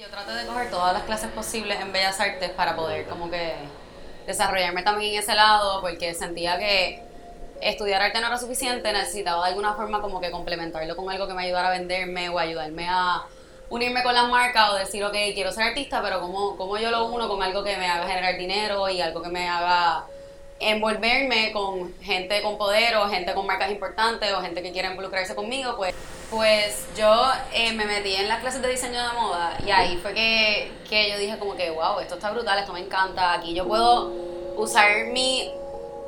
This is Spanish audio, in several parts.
Yo traté de coger todas las clases posibles en Bellas Artes para poder como que desarrollarme también en ese lado, porque sentía que estudiar arte no era suficiente, necesitaba de alguna forma como que complementarlo con algo que me ayudara a venderme o ayudarme a unirme con las marcas o decir, ok, quiero ser artista, pero ¿cómo, cómo yo lo uno con algo que me haga generar dinero y algo que me haga envolverme con gente con poder o gente con marcas importantes o gente que quiera involucrarse conmigo, pues, pues yo eh, me metí en las clases de diseño de moda y ahí fue que, que yo dije como que, wow, esto está brutal, esto me encanta, aquí yo puedo usar mi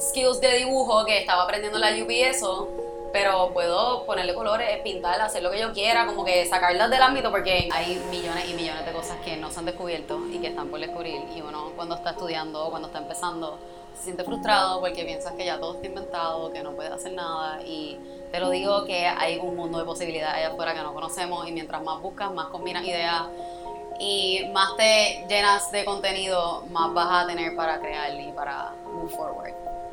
skills de dibujo que estaba aprendiendo en la UP y eso, pero puedo ponerle colores, pintar, hacer lo que yo quiera, como que sacarlas del ámbito porque hay millones y millones de cosas que no se han descubierto y que están por descubrir y uno cuando está estudiando o cuando está empezando se siente frustrado porque piensas que ya todo está inventado, que no puedes hacer nada y te lo digo que hay un mundo de posibilidades allá afuera que no conocemos y mientras más buscas, más combinas ideas y más te llenas de contenido, más vas a tener para crear y para move forward.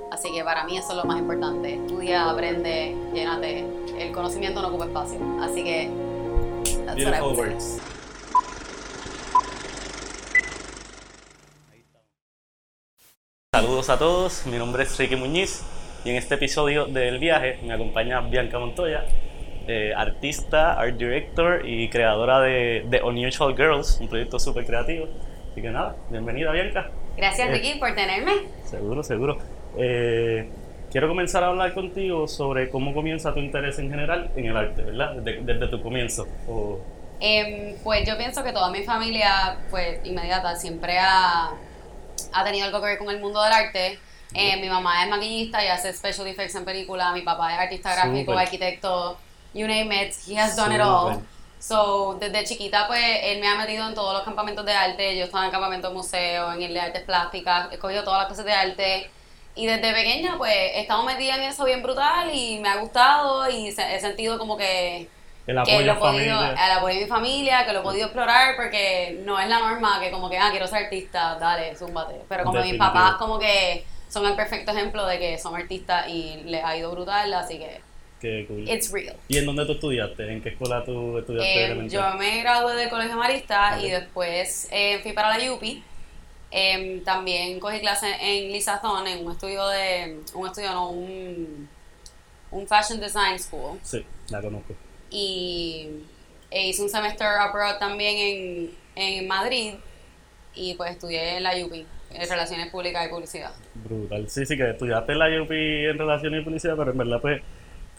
Así que para mí eso es lo más importante. Estudia, aprende, llénate. El conocimiento no ocupa espacio. Así que that's what I Beautiful would say. words. Saludos a todos, mi nombre es Ricky Muñiz y en este episodio del viaje me acompaña Bianca Montoya, eh, artista, art director y creadora de, de Unusual Girls, un proyecto súper creativo. Así que nada, bienvenida Bianca. Gracias Eh, Ricky por tenerme. Seguro, seguro. Eh, quiero comenzar a hablar contigo sobre cómo comienza tu interés en general en el arte, ¿verdad? Desde, desde tu comienzo. O- Em, pues yo pienso que toda mi familia, pues inmediata, siempre ha, ha tenido algo que ver con el mundo del arte. Eh, mi mamá es maquillista y hace special effects en películas. Mi papá es artista gráfico, arquitecto, you name it, he has done it all. So, desde chiquita, pues, él me ha metido en todos los campamentos de arte. Yo estaba en el campamento de museo, en el de artes plásticas, he cogido todas las clases de arte. Y desde pequeña, pues, he estado metida en eso bien brutal y me ha gustado y se- he sentido como que el que apoyo lo he podido, al apoyo de mi familia, que lo he podido explorar porque no es la norma que como que, ah, quiero ser artista, dale, zúmbate. Pero como mis papás como que son el perfecto ejemplo de que son artistas y les ha ido brutal, así que Qué cool. it's real. ¿Y en dónde tú estudiaste? ¿En qué escuela tú estudiaste? Eh, yo me gradué del Colegio Marista Ok. y después eh, fui para la UPI. Em, también cogí clases en Lizazón, en un estudio de, un estudio no, un, un fashion design school. Sí, la conozco. y e hice un semester abroad también en, en Madrid y pues estudié en la UPI, en Relaciones Públicas y Publicidad. Brutal. Sí, sí, que estudiaste en la UP en relaciones y publicidad, pero en verdad, pues,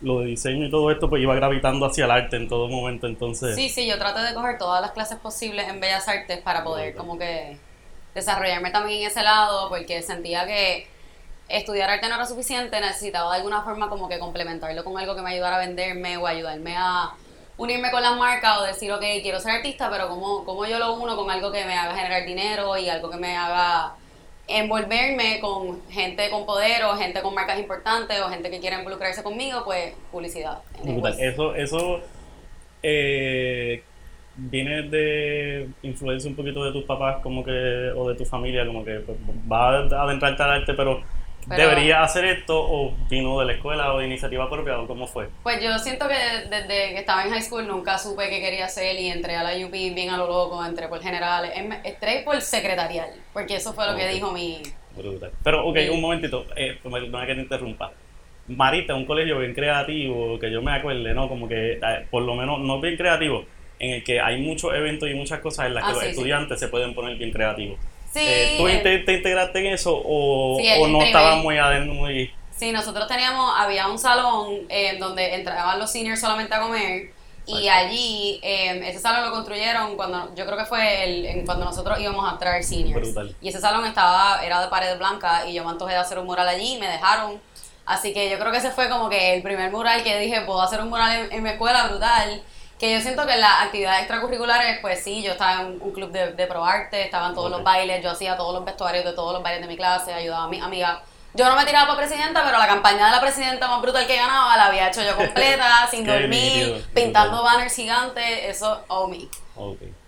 lo de diseño y todo esto, pues iba gravitando hacia el arte en todo momento, entonces. Sí, sí, yo traté de coger todas las clases posibles en Bellas Artes para poder como que desarrollarme también en ese lado porque sentía que estudiar arte no era suficiente, necesitaba de alguna forma como que complementarlo con algo que me ayudara a venderme o ayudarme a unirme con las marcas o decir, ok, quiero ser artista, pero ¿cómo, cómo yo lo uno con algo que me haga generar dinero y algo que me haga envolverme con gente con poder o gente con marcas importantes o gente que quiera involucrarse conmigo, pues publicidad. Eso, eso eh, viene de influencia un poquito de tus papás, como que, o de tu familia, como que pues, va a adentrarte al arte, pero, Pero- ¿debería hacer esto o vino de la escuela o de iniciativa propia o cómo fue? Pues yo siento que desde que estaba en high school nunca supe qué quería hacer y entré a la UP bien a lo loco, entré por general, em- entré por secretarial, porque eso fue lo que dijo mi... Brutal. Pero, ok, un momentito, eh, perdona que te interrumpa. Marita, un colegio bien creativo, que yo me acuerde, ¿no? Como que, eh, por lo menos, no bien creativo, en el que hay muchos eventos y muchas cosas en las que Ah, los sí, sí. estudiantes se pueden poner bien creativos. Sí, Eh, ¿Tú el- te, te integraste en eso o, Sí, el o no estabas muy adentro? Muy... Sí, nosotros teníamos, había un salón eh, donde entraban los seniors solamente a comer y Exacto. allí eh, ese salón lo construyeron cuando, yo creo que fue el, en- cuando nosotros íbamos a traer seniors. Brutal. Y ese salón estaba, era de pared blanca y yo me antojé de hacer un mural allí y me dejaron. Así que yo creo que ese fue como que el primer mural que dije, puedo hacer un mural en, en mi escuela brutal. Que yo siento que en las actividades extracurriculares, pues sí, yo estaba en un club de, de proarte, estaban todos los bailes, yo hacía todos los vestuarios de todos los bailes de mi clase, ayudaba a mis amigas. Yo no me tiraba para presidenta, pero la campaña de la presidenta más brutal que ganaba la había hecho yo completa, sin dormir, pintando brutal. banners gigantes, eso, oh me.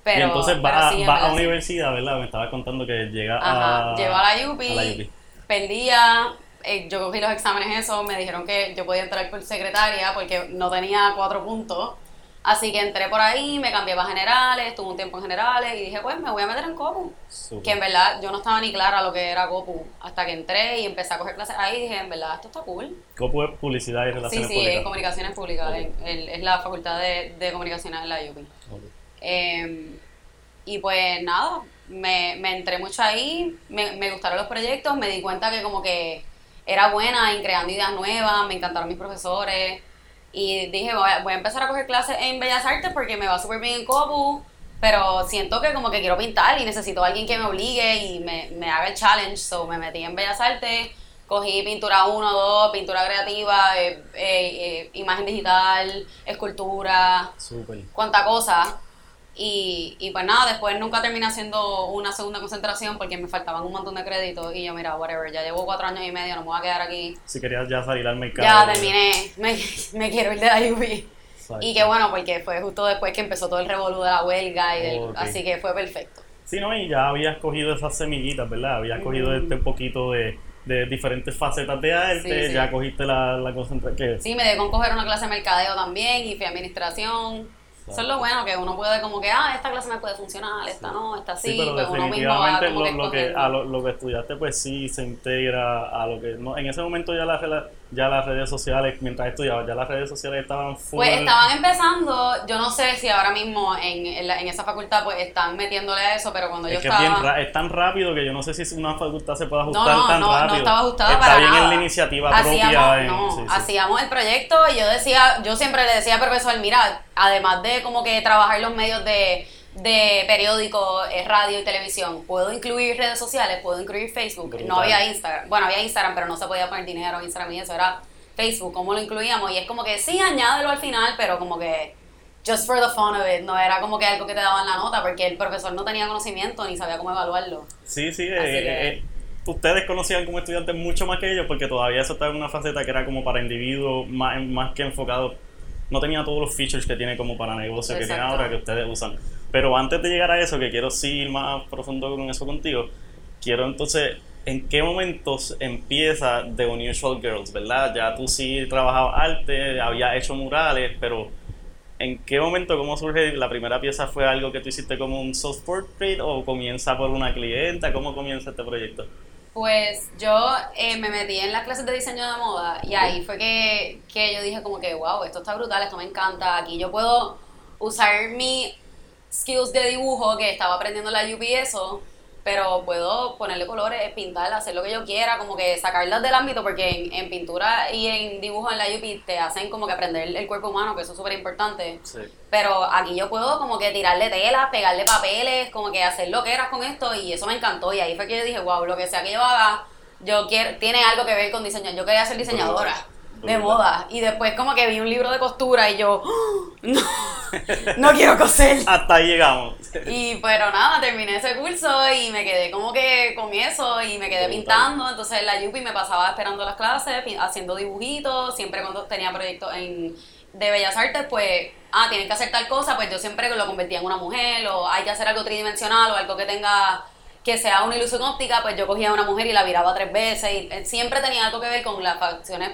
Pero- y entonces vas, sí, en vas a universidad, ¿verdad? Me estabas contando que llega Ajá, a... UPI, a la UPI. perdía, eh, yo cogí los exámenes eso, me dijeron que yo podía entrar por secretaria porque no tenía cuatro puntos. Así que entré por ahí, me cambié para generales, estuve un tiempo en generales y dije, pues me voy a meter en Copu. Que en verdad yo no estaba ni clara lo que era Copu hasta que entré y empecé a coger clases ahí y dije, en verdad, esto está cool. Copu es publicidad y Sí, relaciones sí, es públicas. comunicaciones públicas, Ok. en- en- es la facultad de, de comunicaciones en la UP. Eh, y pues nada, me, me entré mucho ahí, me, me gustaron los proyectos, me di cuenta que como que era buena en creando ideas nuevas, me encantaron mis profesores y dije voy a, voy a empezar a coger clases en Bellas Artes porque me va súper bien en Copu, pero siento que como que quiero pintar y necesito a alguien que me obligue y me, me haga el challenge, so me metí en Bellas Artes. Cogí pintura 1, 2, pintura creativa, eh, eh, eh, imagen digital, escultura, Súper. cuánta cosa. Y, y pues nada, después nunca terminé haciendo una segunda concentración porque me faltaban un montón de créditos. Y yo, mira, whatever, ya llevo cuatro años y medio, no me voy a quedar aquí. Si querías ya salir al mercado. Ya terminé, me, me quiero ir de la. Y qué bueno, porque fue justo después que empezó todo el revolú de la huelga, y del- Ok. así que fue perfecto. Sí, ¿no? Y ya habías cogido esas semillitas, ¿verdad? Habías cogido este poquito de, de diferentes facetas de arte, Sí, sí. ya cogiste la, la concentración. Sí, me con coger una clase de mercadeo también y fui a administración. Eso es lo bueno, que uno puede como que, ah, esta clase me puede funcionar, esta no, esta sí, Sí, pero pues uno mismo va como lo, que lo que, escogiendo. a lo, lo que estudiaste pues sí se integra a lo que... No, en ese momento ya las, rela- ya las redes sociales, mientras estudiabas, ya las redes sociales estaban full... Pues estaban empezando, yo no sé si ahora mismo en, en, la- en esa facultad pues están metiéndole a eso, pero cuando Es yo que es, estaba... bien es tan rápido que yo no sé si una facultad se puede no, ajustar no, tan no, rápido. no estaba ajustada Está para bien nada. en la iniciativa propia. hacíamos, en- no, sí, sí. hacíamos el proyecto y yo decía, yo siempre le decía al profesor, mira, además de como que trabajar los medios de, de periódico, eh, radio y televisión, puedo incluir redes sociales, puedo incluir Facebook, Brutal. no había Instagram, bueno, había Instagram, pero no se podía poner dinero en Instagram y eso era Facebook, ¿cómo lo incluíamos? Y es como que sí, añádelo al final, pero como que just for the fun of it, no era como que algo que te daban la nota, porque el profesor no tenía conocimiento ni sabía cómo evaluarlo. Sí, sí, eh, eh, ustedes conocían como estudiantes mucho más que ellos porque todavía eso estaba en una faceta que era como para individuos más, más que enfocado. No tenía todos los features que tiene como para negocio que tiene ahora que ustedes usan. Pero antes de llegar a eso, que quiero sí ir más profundo con eso contigo, quiero entonces, ¿en qué momentos empieza The Unusual Girls, verdad? Ya tú sí trabajabas arte, había hecho murales, pero ¿En qué momento, cómo surge la primera pieza? ¿Fue algo que tú hiciste como un soft portrait o comienza por una clienta? ¿Cómo comienza este proyecto? Pues yo eh, me metí en las clases de diseño de moda y ahí fue que, que yo dije como que, wow, esto está brutal, esto me encanta, aquí yo puedo usar mi skills de dibujo que estaba aprendiendo en la UP eso, pero puedo ponerle colores, pintar, hacer lo que yo quiera, como que sacarlas del ámbito, porque en, en pintura y en dibujo en la UP te hacen como que aprender el cuerpo humano, que eso es súper importante. Sí. Pero aquí yo puedo como que tirarle telas, pegarle papeles, como que hacer lo que eras con esto y eso me encantó. Y ahí fue que yo dije, wow, lo que sea que yo haga, yo quiero, tiene algo que ver con diseño. Yo quería ser diseñadora de moda. Y después como que vi un libro de costura y yo, ¡Oh! no, no quiero coser. Hasta ahí llegamos. Y pero nada, terminé ese curso y me quedé como que con eso y me quedé pintando. Entonces en la Yupi me pasaba esperando las clases, haciendo dibujitos, siempre cuando tenía proyectos en, de Bellas Artes, pues, ah, tienen que hacer tal cosa, pues yo siempre lo convertía en una mujer o hay que hacer algo tridimensional o algo que tenga que sea una ilusión óptica, pues yo cogía a una mujer y la viraba tres veces y eh, siempre tenía algo que ver con las facciones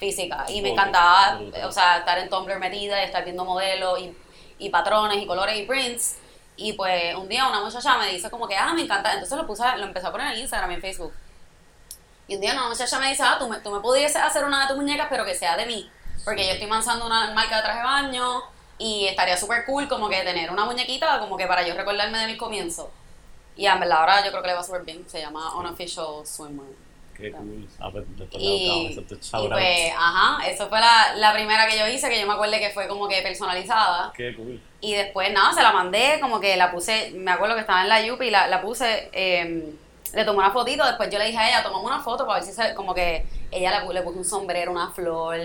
físicas y me encantaba, brutal. o sea, estar en Tumblr metida, estar viendo modelos y, y patrones y colores y prints. Y pues un día una muchacha me dice como que, ah, me encanta. Entonces lo puse, lo empecé a poner en Instagram y en Facebook. Y un día una muchacha me dice, ah, tú me, tú me pudieses hacer una de tus muñecas, pero que sea de mí. Porque yo estoy lanzando una marca de traje de baño y estaría súper cool como que tener una muñequita como que para yo recordarme de mis comienzos. Y en verdad ahora yo creo que le va súper bien. Se llama Unofficial Swimwear. Qué cool. Ah, pues, Y, tu y pues, ajá, eso fue la, la primera que yo hice, que yo me acuerdo que fue como que personalizada. Qué cool. Y después, nada, se la mandé, como que la puse, me acuerdo que estaba en la Yupi y la, la puse, eh, le tomé una fotito, después yo le dije a ella, tomamos una foto para ver si se, como que ella le, le puso un sombrero, una flor,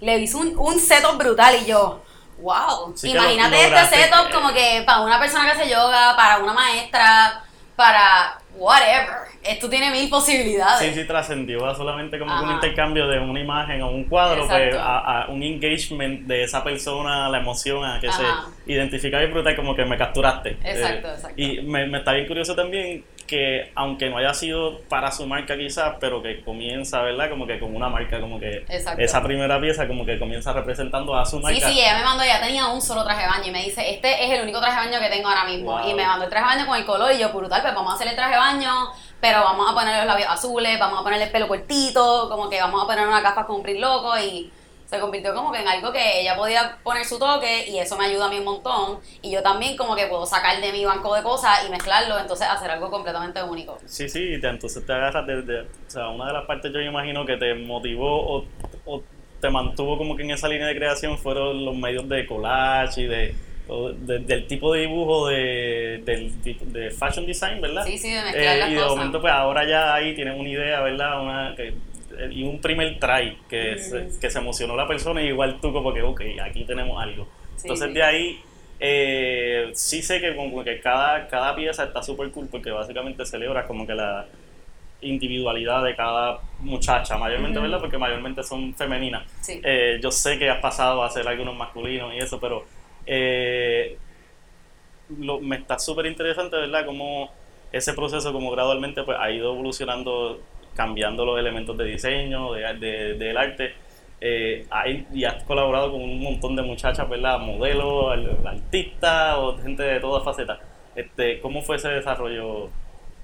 le hizo un, un setup brutal y yo, wow, Sí imagínate este setup como que para una persona que hace yoga, para una maestra, para whatever, esto tiene mil posibilidades. Sí, sí, trascendió a solamente como que un Ajá. intercambio de una imagen o un cuadro, pues a, a un engagement de esa persona, la emoción, a que Ajá. se identifica y brutal, como que me capturaste. Exacto, Eh, exacto. Y me, me está bien curioso también que aunque no haya sido para su marca quizás, pero que comienza, ¿verdad? Como que con una marca, como que Exacto. esa primera pieza como que comienza representando a su marca. Sí, sí, ella me mandó, ella tenía un solo traje de baño y me dice, este es el único traje de baño que tengo ahora mismo. Wow. Y me mandó el traje de baño con el color y yo, brutal, pues vamos a hacer el traje de baño, pero vamos a poner los labios azules, vamos a ponerle el pelo cortito, como que vamos a poner unas gafas con un print loco y se convirtió como que en algo que ella podía poner su toque y eso me ayuda a mí un montón. Y yo también como que puedo sacar de mi banco de cosas y mezclarlo, entonces hacer algo completamente único. Sí, sí, te- entonces te agarras de, de- O sea, una de las partes yo imagino que te motivó o, o te mantuvo como que en esa línea de creación fueron los medios de collage y de, de- del tipo de dibujo de, del tipo de fashion design, ¿verdad? Sí, sí, de mezclar Eh, las y de cosas. momento pues ahora ya ahí tienes una idea, ¿verdad? Una, que- y un primer try que, se, que se emocionó la persona y igual tú como que, ok, aquí tenemos algo. Sí, Entonces sí. de ahí eh, sí sé que como que cada, cada pieza está súper cool porque básicamente celebra como que la individualidad de cada muchacha, mayormente. ¿verdad? Porque mayormente son femeninas. Sí. Eh, yo sé que has pasado a hacer algunos masculinos y eso, pero eh, lo- me está súper interesante, ¿verdad? Como ese proceso como gradualmente pues, ha ido evolucionando, cambiando los elementos de diseño, de, de- del arte. Eh, hay- y has colaborado con un montón de muchachas, ¿verdad? Modelos, artistas o gente de todas facetas. Este, ¿Cómo fue ese desarrollo?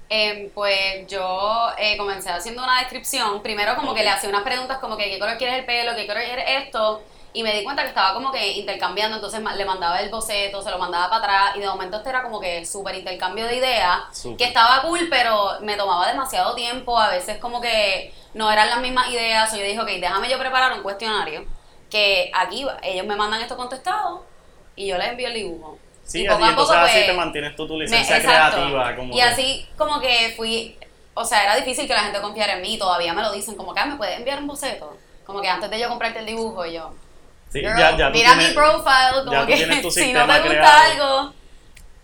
Em, pues yo eh, comencé haciendo una descripción. Primero como que le hacía unas preguntas como que qué color quieres el pelo, qué color quieres esto. Y me di cuenta que estaba como que intercambiando, entonces le mandaba el boceto, se lo mandaba para atrás y de momento esto era como que súper intercambio de ideas, que estaba cool, pero me tomaba demasiado tiempo, a veces como que no eran las mismas ideas, o yo dije, ok, déjame yo preparar un cuestionario, que aquí va, ellos me mandan esto contestado y yo les envío el dibujo. Sí, y así, entonces así pues, te mantienes tú tu licencia creativa. Como y que- así como que fui, o sea, era difícil que la gente confiara en mí, todavía me lo dicen, como que, ah, ¿me puedes enviar un boceto? Como que antes de yo comprarte el dibujo y yo, Sí, girl, ya- ya mira tienes- mi profile, como que si no te gusta creado. algo,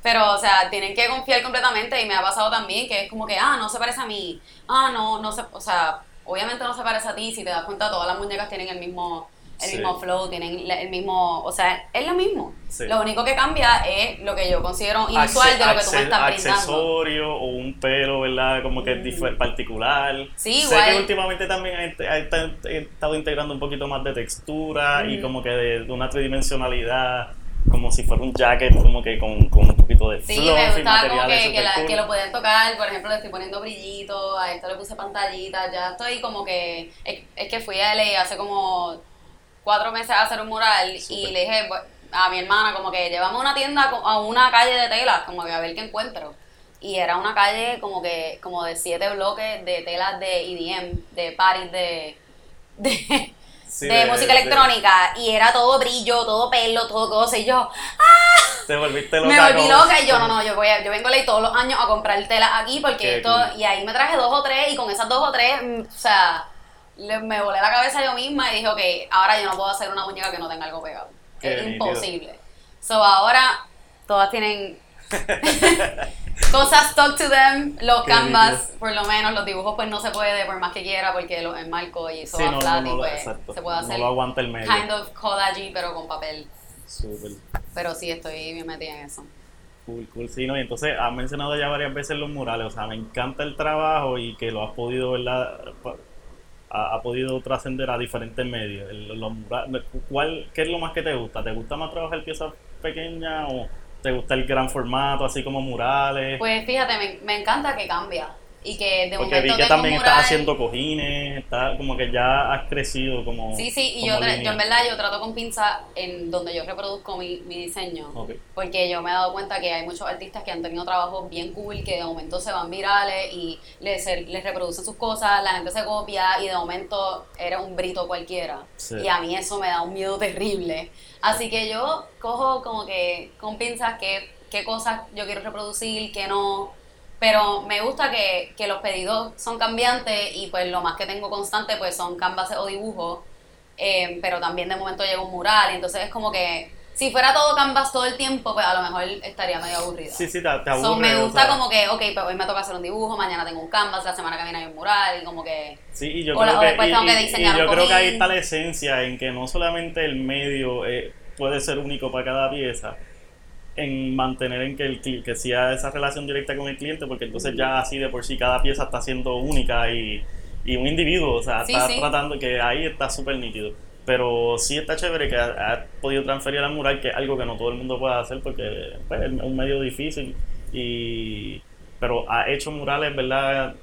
pero, o sea, tienen que confiar completamente y me ha pasado también que es como que, ah, no se parece a mí, ah, no, no se, o sea, obviamente no se parece a ti, si te das cuenta todas las muñecas tienen el mismo, el Sí. mismo flow, tienen el mismo, o sea, es lo mismo. Sí. Lo único que cambia es lo que yo considero inusual Acce- de lo que tú me estás brindando. accesorio o un pelo, ¿verdad? Como que difer- particular. Sí, sé igual. que últimamente también he, he- he estado integrando un poquito más de textura y Ujú. como que de, de una tridimensionalidad, como si fuera un jacket, como que con, con un poquito de Sí, fluff me y gustaba como que, que, super la- cool. que lo pueden tocar, por ejemplo, le estoy poniendo brillitos, a esto le puse pantallitas, ya estoy como que, es, es que fui a LA hace como cuatro meses a hacer un mural y Súper. le dije a mi hermana como que llevamos a una tienda, a una calle de telas, como que a ver qué encuentro. Y era una calle como que, como de siete bloques de telas de EDM, de parties de, de, Sí, de música electrónica y era todo brillo, todo pelo, todo cosa y yo, Te volviste loca. me volví loca y yo, no, no, yo voy a, yo vengo a todos los años a comprar telas aquí porque Qué esto, cool. y ahí me traje dos o tres y con esas dos o tres, mm, o sea, le- me volé la cabeza yo misma y dije, ok, ahora yo no puedo hacer una muñeca que no tenga algo pegado. Qué es nítido. imposible. So ahora todas tienen cosas talk to them, los Qué canvas, nítido. por lo menos los dibujos pues no se puede por más que quiera porque los enmarco y eso Sí, va no, flat no, y no, pues exacto. se puede No hacer lo aguanta el medio. kind of collage pero con papel. Súper. Pero sí estoy bien metida en eso. Cool, cool, sí, ¿no? Y entonces has mencionado ya varias veces los murales, o sea, me encanta el trabajo y que lo has podido, ¿verdad? Ha, podido trascender a diferentes medios. El- los ¿cuál, ¿Qué es lo más que te gusta? ¿Te gusta más trabajar piezas pequeñas o te gusta el gran formato, así como murales? Pues fíjate, me, me encanta que cambia. Y que de Porque vi que también estás haciendo cojines, está como que ya has crecido como. Sí, sí, y yo, yo en verdad yo trato con pinza en donde yo reproduzco mi, mi diseño. Ok. Porque yo me he dado cuenta que hay muchos artistas que han tenido trabajos bien cool, que de momento se van virales y les, les reproducen sus cosas, la gente se copia y de momento era un brito cualquiera. Sí. Y a mí eso me da un miedo terrible. Así que yo cojo como que con pinzas qué, qué cosas yo quiero reproducir, qué no. Pero me gusta que, que los pedidos son cambiantes y pues lo más que tengo constante pues son canvases o dibujos. Eh, pero también de momento llega un mural, y entonces es como que si fuera todo canvas todo el tiempo, pues a lo mejor estaría medio aburrida. Sí, sí, te, te So, me o gusta sea, como que, ok, pues hoy me toca hacer un dibujo, mañana tengo un canvas, la semana que viene hay un mural, y como que... Sí, y yo O creo o que, y- tengo que y diseñar yo creo que ahí está la esencia en que no solamente el medio eh, puede ser único para cada pieza, en mantener en que el que sea esa relación directa con el cliente, porque entonces ya así de por sí cada pieza está siendo única y, y un individuo, o sea, Sí, está sí. tratando que ahí está súper nítido. Pero sí está chévere que ha, ha podido transferir al mural, que es algo que no todo el mundo puede hacer porque pues, es un medio difícil. Y, pero ha hecho murales, ¿verdad?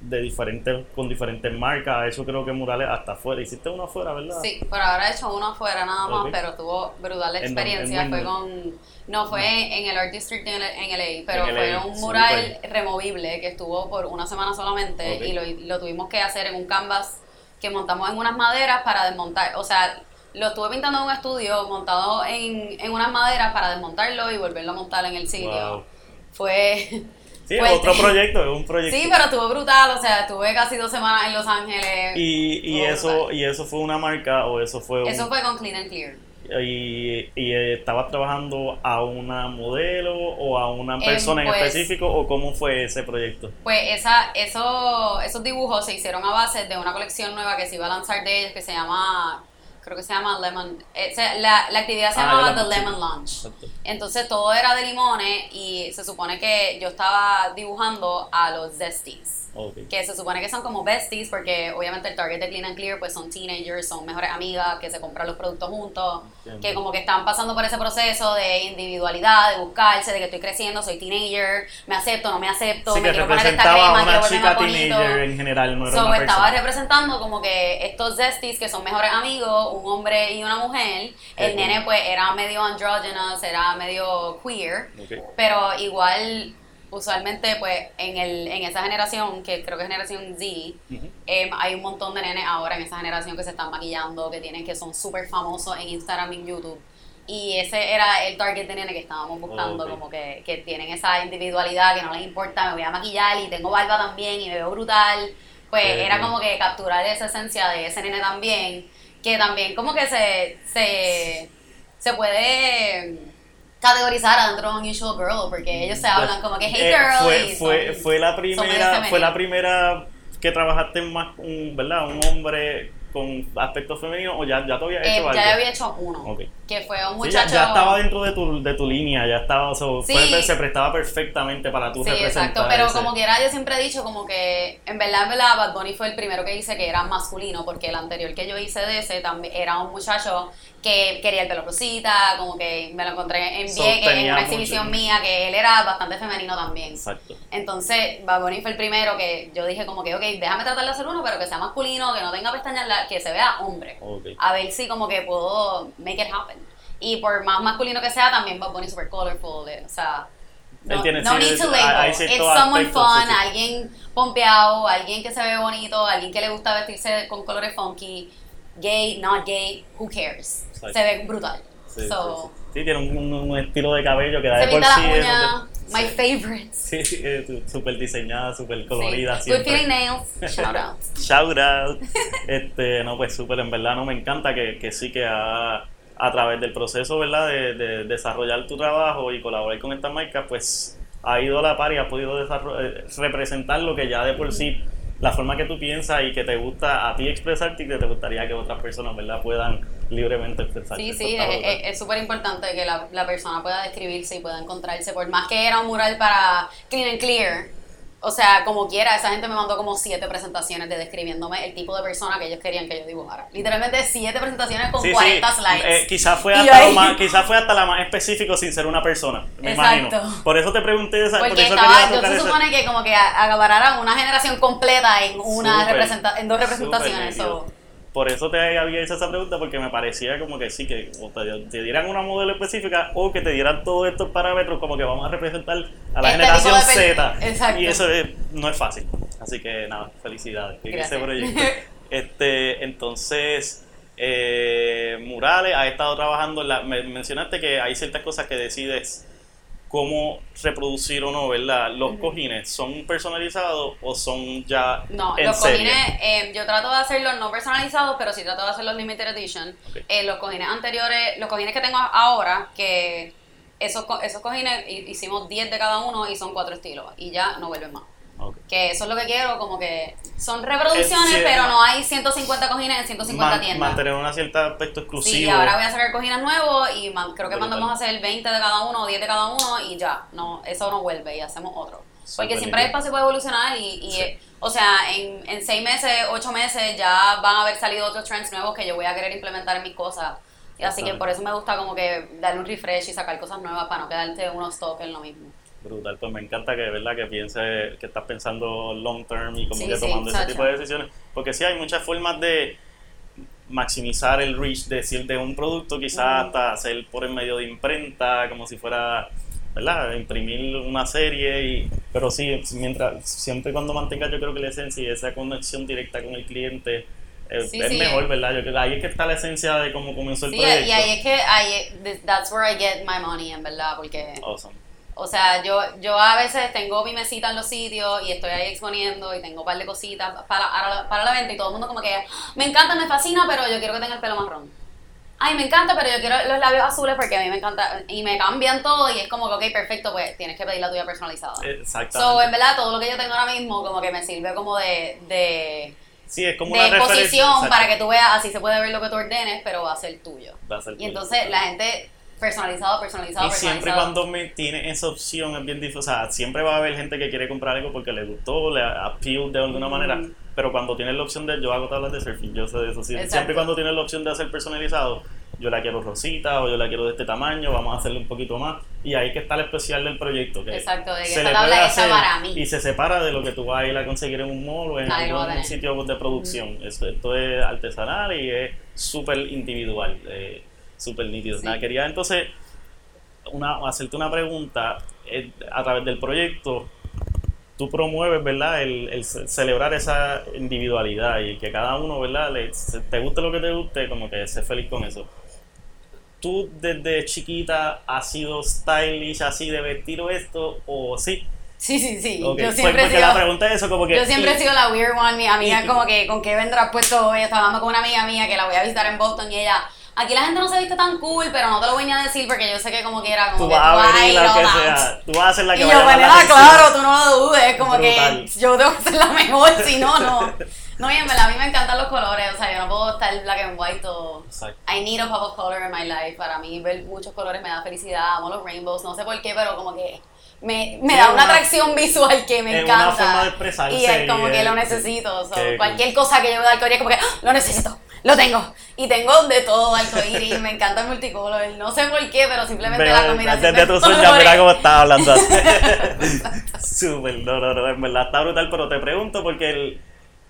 De diferentes, con diferentes marcas, ha hecho creo que murales hasta afuera. Hiciste uno afuera, ¿verdad? Sí, por ahora he hecho uno afuera nada más, pero tuvo brutal ¿En experiencia. Fue ¿En con. No, fue en el Art District en, el- en LA, pero En fue LA, un súper. mural removible que estuvo por una semana solamente y lo, lo tuvimos que hacer en un canvas que montamos en unas maderas para desmontar. O sea, lo estuve pintando en un estudio montado en, en unas maderas para desmontarlo y volverlo a montar en el sitio. Wow. Fue. Sí, fue- otro proyecto, es un proyecto. Sí, pero estuvo brutal, o sea, estuve casi dos semanas en Los Ángeles. Y, y eso brutal. y eso fue una marca o eso fue un- Eso fue con Clean and Clear. Y, y eh, estabas trabajando a una modelo o a una persona en pues- específico o cómo fue ese proyecto Pues esa, eso, esos dibujos se hicieron a base de una colección nueva que se iba a lanzar de ellos que se llama, creo que se llama Lemon, eh, la, la actividad se Ah, llamaba The lemon, sí. Exacto. Entonces todo era de limones y se supone que yo estaba dibujando a los Zesties. Ok. Que se supone que son como besties porque obviamente el target de Clean and Clear pues son teenagers, son mejores amigas que se compran los productos juntos, Entiendo. que como que están pasando por ese proceso de individualidad, de buscarse, de que estoy creciendo, soy teenager, me acepto, no me acepto, sí me que quiero poner esta representaba crema, a una quiero chica bonito. teenager en general no era So, una estaba persona representando como que estos zesties que son mejores amigos, un hombre y una mujer. El nene pues era medio androgynous, era medio queer, Ok. pero igual usualmente pues en, el, en esa generación, que creo que es generación Z, em, hay un montón de nenes ahora en esa generación que se están maquillando, que tienen que son súper famosos en Instagram y en YouTube. Y ese era el target de nene que estábamos buscando, como que, que tienen esa individualidad, que no les importa, me voy a maquillar y tengo barba también y me veo brutal. Pues era como que capturar esa esencia de ese nene también, que también como que se, se, se puede categorizar adentro de Unusual Girl, porque ellos se hablan como que hey Eh, girl. fue, y fue, fue la primera fue la primera que trabajaste más un verdad un hombre con aspecto femenino o ya ya te había Eh, hecho algo ya había hecho uno, Ok. Que fue un Sí, ya, muchacho. ya estaba dentro de tu, de tu línea, ya estaba, o sea, fue- Sí. se prestaba perfectamente para tu Sí, representar exacto, pero ese- como quiera yo siempre he dicho como que en verdad, en verdad Bad Bunny fue el primero que hice que era masculino, porque el anterior que yo hice de ese también era un muchacho que quería el pelo rosita, como que me lo encontré en Vieques, en una mucho- exhibición mía, que él era bastante femenino también. Exacto. Entonces, Bad Bunny fue el primero que yo dije como que, ok, déjame tratar de hacer uno, pero que sea masculino, que no tenga pestañas, que se vea hombre. Ok. A ver si como que puedo make it happen. Y por más masculino que sea, también Bad Bunny es super colorful, eh, o sea... No, tiene- no need to label. It's someone aspectos, fun, sí, sí. alguien pompeado, alguien que se ve bonito, alguien que le gusta vestirse con colores funky, gay, not gay, who cares? Exacto. Se ve brutal. Sí, so, sí, tiene un, un- un estilo de cabello que da de por sí. uñas, te- my sí. favorites. Sí, sí, eh, súper diseñada, súper colorida. Sí. Good feeling nails, shout out. Shout out. Este, no, pues súper, en verdad, no me encanta que, que sí que a, a través del proceso, ¿verdad? De, de desarrollar tu trabajo y colaborar con estas marcas, pues ha ido a la par y ha podido eh, representar lo que ya de por sí, la forma que tú piensas y que te gusta a ti expresarte y que te gustaría que otras personas, ¿verdad? Puedan libremente expresarse. Sí, sí, es súper importante que la, la persona pueda describirse y pueda encontrarse. Por más que era un mural para Clean and Clear, o sea, como quiera, esa gente me mandó como siete presentaciones de describiéndome el tipo de persona que ellos querían que yo dibujara. Literalmente siete presentaciones con Sí, 40 sí, slides. eh, quizás fue, hasta lo más, quizás fue hasta la más específico sin ser una persona, me Exacto. imagino. Por eso te pregunté esa, por Porque eso estaba, yo se supone que como que a- agarraran una generación completa en una representa en dos representaciones. Por eso te había hecho esa pregunta, porque me parecía como que sí, que o te, te dieran una modelo específica o que te dieran todos estos parámetros, como que vamos a representar a la Este generación Z. Exacto. Y eso es- no es fácil. Así que nada, felicidades en ese proyecto. Este, entonces, eh, Murales, has estado trabajando, en la, me mencionaste que hay ciertas cosas que decides cómo reproducir o no, ¿verdad? ¿Los cojines son personalizados o son ya No, en los serie? cojines, eh, yo trato de hacerlos no personalizados, pero sí trato de hacerlos limited edition. Eh, los cojines anteriores, los cojines que tengo ahora, que esos, esos cojines hi- hicimos 10 de cada uno y son cuatro estilos y ya no vuelven más. Que eso es lo que quiero, como que son reproducciones, pero no hay 150 cojines en 150 Man- tiendas. mantener un cierto aspecto exclusivo. Sí, ahora voy a sacar cojines nuevos y man- creo que mandamos a hacer 20 de cada uno o 10 de cada uno y ya, no, eso no vuelve y hacemos otro. Porque siempre hay nítido. espacio para evolucionar y, y, Sí. o sea, en, en 6 meses, 8 meses ya van a haber salido otros trends nuevos que yo voy a querer implementar en mis cosas. Y así que por eso me gusta como que darle un refresh y sacar cosas nuevas para no quedarte uno stock en lo mismo. Brutal, pues me encanta que, ¿verdad? que piense que estás pensando long term y como Sí, que sí, tomando ese tipo de decisiones. Porque sí hay muchas formas de maximizar el reach de, de un producto, quizás hasta hacer por el medio de imprenta, como si fuera, ¿verdad? Imprimir una serie, y, pero sí, mientras, siempre cuando mantenga yo creo que la esencia y esa conexión directa con el cliente eh, Sí, es sí, mejor. ¿verdad? Yo creo que ahí es que está la esencia de cómo comenzó el Sí, proyecto. y ahí es que ahí, that's where I get my money, en verdad, porque... Awesome. O sea, yo, yo a veces tengo mi mesita en los sitios y estoy ahí exponiendo y tengo un par de cositas para, para, la venta y todo el mundo como que me encanta, me fascina, pero yo quiero que tenga el pelo marrón. Ay, me encanta, pero yo quiero los labios azules porque a mí me encanta y me cambian todo y es como que, ok, perfecto, pues tienes que pedir la tuya personalizada. Exactamente. So, en verdad, todo lo que yo tengo ahora mismo como que me sirve como de, de, sí, es como de una exposición exacto. para que tú veas, así se puede ver lo que tú ordenes, pero va a ser tuyo. Va a ser Y tuyo. entonces la gente personalizado, personalizado, Y siempre personalizado. cuando me tiene esa opción es bien difícil, o sea, siempre va a haber gente que quiere comprar algo porque le gustó, le appeal de alguna Mm. manera, pero cuando tienes la opción de, yo hago tablas de surfing, yo sé de eso, sí. Siempre cuando tienes la opción de hacer personalizado, yo la quiero rosita o yo la quiero de este tamaño, vamos a hacerle un poquito más, y ahí que está el especial del proyecto, que Exacto, de que se esta le tabla puede hacer para mí. y se separa de lo que tú vas a ir a conseguir en un mall o en Nadie lo va a algún tener. sitio de producción. Esto, esto es artesanal y es súper individual, eh, súper nítido. Sí. Nada, quería entonces una, hacerte una pregunta eh, a través del proyecto. Tú promueves, ¿verdad? El, el ce- celebrar esa individualidad y que cada uno, ¿verdad? Le- se- te guste lo que te guste, como que sé feliz con eso. ¿Tú desde chiquita has sido stylish así de vestir o esto? ¿O sí? Sí, sí, sí. Ok, Yo pues, siempre he porque sido... la pregunta es eso, como que... Yo siempre y- he sido la weird one, mi amiga y- como que con qué vendrás puesto hoy, estaba hablando con una amiga mía que la voy a visitar en Boston y ella, aquí la gente no se viste tan cool, pero no te lo voy ni a decir porque yo sé que como que era como Tú que vas a vas venir ir la que sea. Tú vas a ser la que Y vaya yo, a la claro, tú no lo dudes, como Brutal. que yo tengo que ser la mejor, si no, no. No, y en verdad a mí me encantan los colores, o sea, yo no puedo estar black and white todo. Exacto. I need a pop of color in my life. Para mí ver muchos colores me da felicidad, amo los rainbows, no sé por qué, pero como que me, me da una una- atracción visual que me una encanta. forma de expresarse Y es como y que lo necesito. so, cualquier cosa que yo de arcoíris es como que ¡Ah! lo necesito, lo tengo. Y tengo de todo arcoíris, me encanta el multicolor. No sé por qué, pero simplemente Veo, la combinación desde de tu sueño, mira cómo estás hablando así. Súper, no, no, no, en verdad está brutal, pero te pregunto porque el,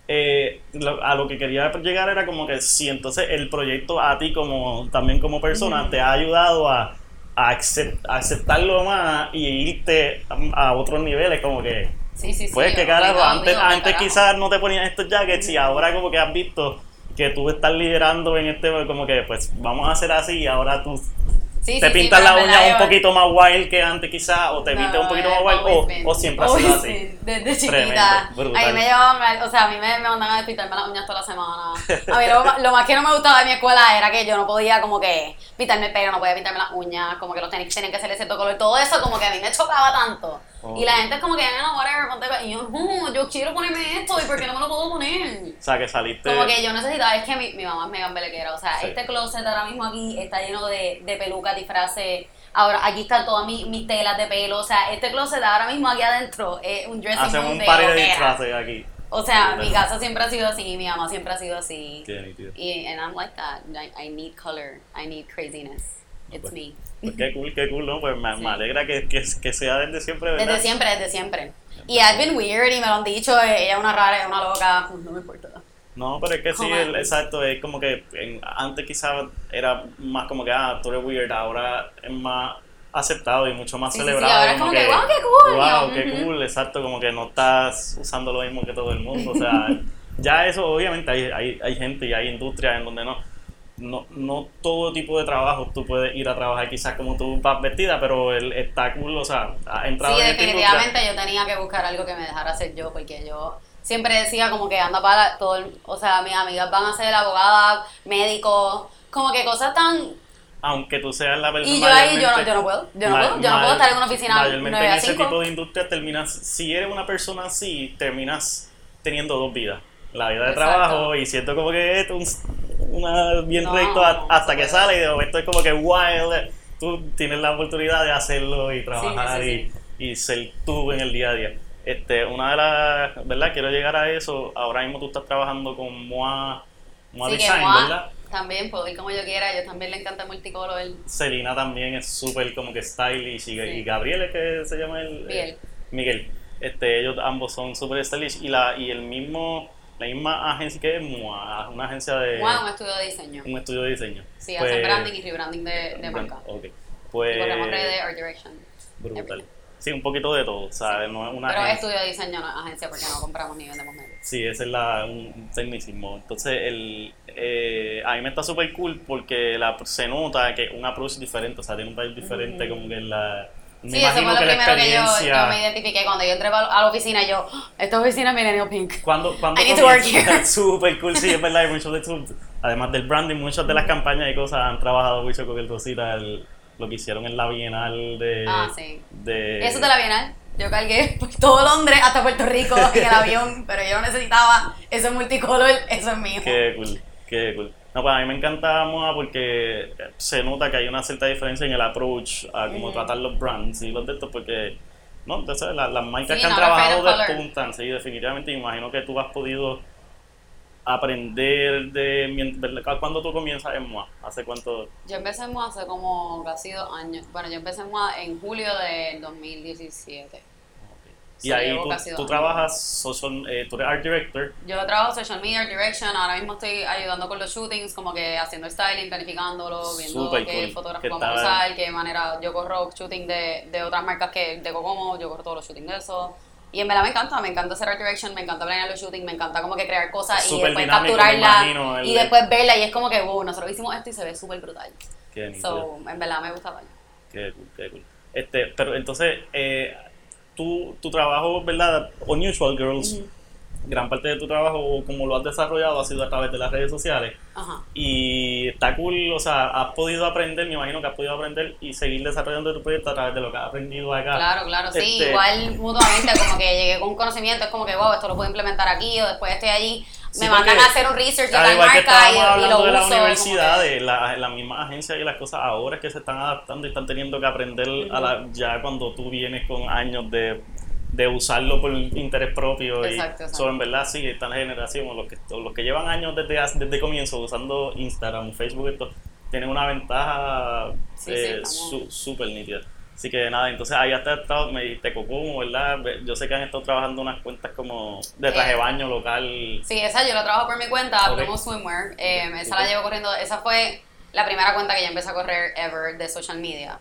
eh, lo- a lo que quería llegar era como que si entonces el proyecto a ti como también como persona te ha ayudado a, a, acep- a aceptarlo más y irte a, a otros niveles, como que Sí, sí, sí. Pues que carajo, antes, antes quizás no te ponían estos jackets y ahora como que has visto que tú estás liderando en este, como que pues vamos a hacer así y ahora tú Sí, te sí, sí, pintas pero la uña verdad un poquito más wild que antes quizás o te No, un poquito más wild o, siempre ha sido always así. Desde chiquita. Tremendo. A mí me llevaban, o sea, a mí me, me mandaban a pintarme las uñas toda la semana. A mí lo más que no me gustaba de mi escuela era que yo no podía como que pintarme el pelo, no podía pintarme las uñas, como que los tenis tenían que ser de cierto color. Todo eso como que a mí me chocaba tanto. Oh. Y la gente es como que, no, whatever, ponte pe-". Y yo, no, yo quiero ponerme esto, ¿y por qué no me lo puedo poner? O sea, que saliste... Como que yo necesitaba, es que mi, mi mamá es mega embelequera, o sea, Sí. este closet ahora mismo aquí está lleno de, de pelucas, disfraces, ahora aquí están todas mis, mis telas de pelo, o sea, este closet ahora mismo aquí adentro es un dressing Hacemos room un par de disfraces aquí. O sea, mi casa siempre ha sido así, mi mamá siempre ha sido así. Qué. Y and I'm like that, I, I need color, I need craziness, it's Pues, me. Pues qué cool, qué cool, ¿no? Pues me, Sí. me alegra que, que, que sea desde siempre, ¿verdad? Desde siempre, desde siempre. Y I've been weird y me lo han dicho, eh, ella es una rara, es una loca, no me importa. No, pero es que sí, Como- el- exacto, es como que en- antes quizás era más como que, ah, tú eres weird, ahora es más aceptado y mucho más Sí, sí, sí, celebrado. ahora es como que, "Wow, qué cool", Wow, qué ujú. cool, exacto, como que no estás usando lo mismo que todo el mundo, o sea, ya eso obviamente hay, hay, hay gente y hay industrias en donde no, no, no todo tipo de trabajo tú puedes ir a trabajar quizás como tú vas vestida, pero el, está cool, o sea, ha entrado Sí, en definitivamente yo tenía que buscar algo que me dejara ser yo, porque yo siempre decía como que anda para todo, el- o sea, mis amigas van a ser abogadas, médicos, como que cosas tan aunque tú seas la persona. Y yo ahí, yo no, yo no puedo. Yo no puedo. Yo no puedo estar en una oficina Mayormente 9 en a ese 5. tipo de industria terminas, si eres una persona así, terminas teniendo dos vidas. La vida de Exacto. trabajo y siento como que es un- una bien No, recto a- hasta que sale y de momento es como que wild. Tú tienes la oportunidad de hacerlo y trabajar sí, Y, y ser tú en el día a día. Este, una de las, ¿verdad? Quiero llegar a eso. Ahora mismo tú estás trabajando con Moa, Moa Design, Moa, ¿verdad? también puedo ir como yo quiera. Yo también le encanta el multicolor. Selena también es súper como que stylish y, y Gabriel es que se llama el Miguel. Miguel. Este, ellos ambos son súper stylish y la y el mismo la misma agencia que es MOA, una agencia de Moa, un estudio de diseño. un estudio de diseño. Sí, Pues- hacen branding y rebranding de, de brand- marca. ok. Pues redes, Art Direction. brutal. everything. Sí, un poquito de todo, ¿sabes? No es una Pero es agencia. estudio de diseño, no es agencia, porque no compramos ni vendemos medios. Sí, ese es la, un tecnicismo. Entonces, el, eh, a mí me está súper cool porque la, se nota que un approach diferente, o sea, tiene un país diferente, como que la. Me Sí, eso fue lo que primero que yo, yo me identifiqué cuando yo entré a la oficina. Yo, "Ah, esta oficina es Millennial Pink. Cuando, cuando I need to work here. Súper cool, sí, es verdad. muchos de sus- además del branding, muchas de las campañas y cosas han trabajado mucho con el Rosita, el- lo que hicieron en la Bienal de. Ah, sí. de Eso de la Bienal. Yo cargué por todo Londres hasta Puerto Rico en el avión, pero yo no necesitaba ese multicolor, eso es mío. Qué cool, qué cool. No, pues a mí me encanta Moa porque se nota que hay una cierta diferencia en el approach a cómo tratar los brands y los de estos, porque, no, entonces las, las marcas Sí, que han trabajado despuntan, sí, definitivamente. Imagino que tú has podido aprender de. ¿Cuándo tú comienzas en Moa? ¿Hace cuánto? Yo empecé en MOA hace como casi dos años. Bueno, yo empecé en MOA en julio del 2017. Y ahí tú, trabajas, social, eh, tú eres art director. Yo trabajo social media, art direction, ahora mismo estoy ayudando con los shootings, como que haciendo styling, planificándolo, viendo Súper qué cool. fotógrafo ¿Qué vamos a usar, qué manera. Yo corro shooting de, de otras marcas que de Cocomo, yo corro todos los shootings de eso. Y en verdad me encanta, me encanta hacer art direction, me encanta planear los shootings, me encanta como que crear cosas y después dinámico, capturarla y después verla y es como que, wow, nosotros hicimos esto y se ve súper brutal. Qué. So, en verdad me gusta. Qué cool, qué cool. Este, pero entonces, eh, tu, tu trabajo, ¿verdad? Unusual Girls, gran parte de tu trabajo, como lo has desarrollado, ha sido a través de las redes sociales. Ajá. Y está cool, o sea, has podido aprender, me imagino que has podido aprender y seguir desarrollando tu proyecto a través de lo que has aprendido acá. Claro, claro, sí, Este- igual mutuamente, como que llegué con un conocimiento, es como que, wow, esto lo puedo implementar aquí, o después estoy allí, Sí, me mandan a hacer un research de que marca y, y lo de las uso. universidades, la, la misma agencia y las cosas ahora es que se están adaptando y están teniendo que aprender a la, ya cuando tú vienes con años de, de usarlo por interés propio. y Exacto, exacto. so, en verdad, sí, esta generación, o los que, los que llevan años desde, desde comienzo usando Instagram, Facebook, esto, tienen una ventaja Sí, sí, eh, estamos- su- súper nítida. Así que nada, entonces ahí hasta estado, me dijiste Cocomo, ¿verdad? Yo sé que han estado trabajando unas cuentas como de traje Eh, baño local. Sí, esa yo la trabajo por mi cuenta, Ok. Plomo Swimwear, eh, esa la llevo corriendo, esa fue la primera cuenta que yo empecé a correr ever de social media.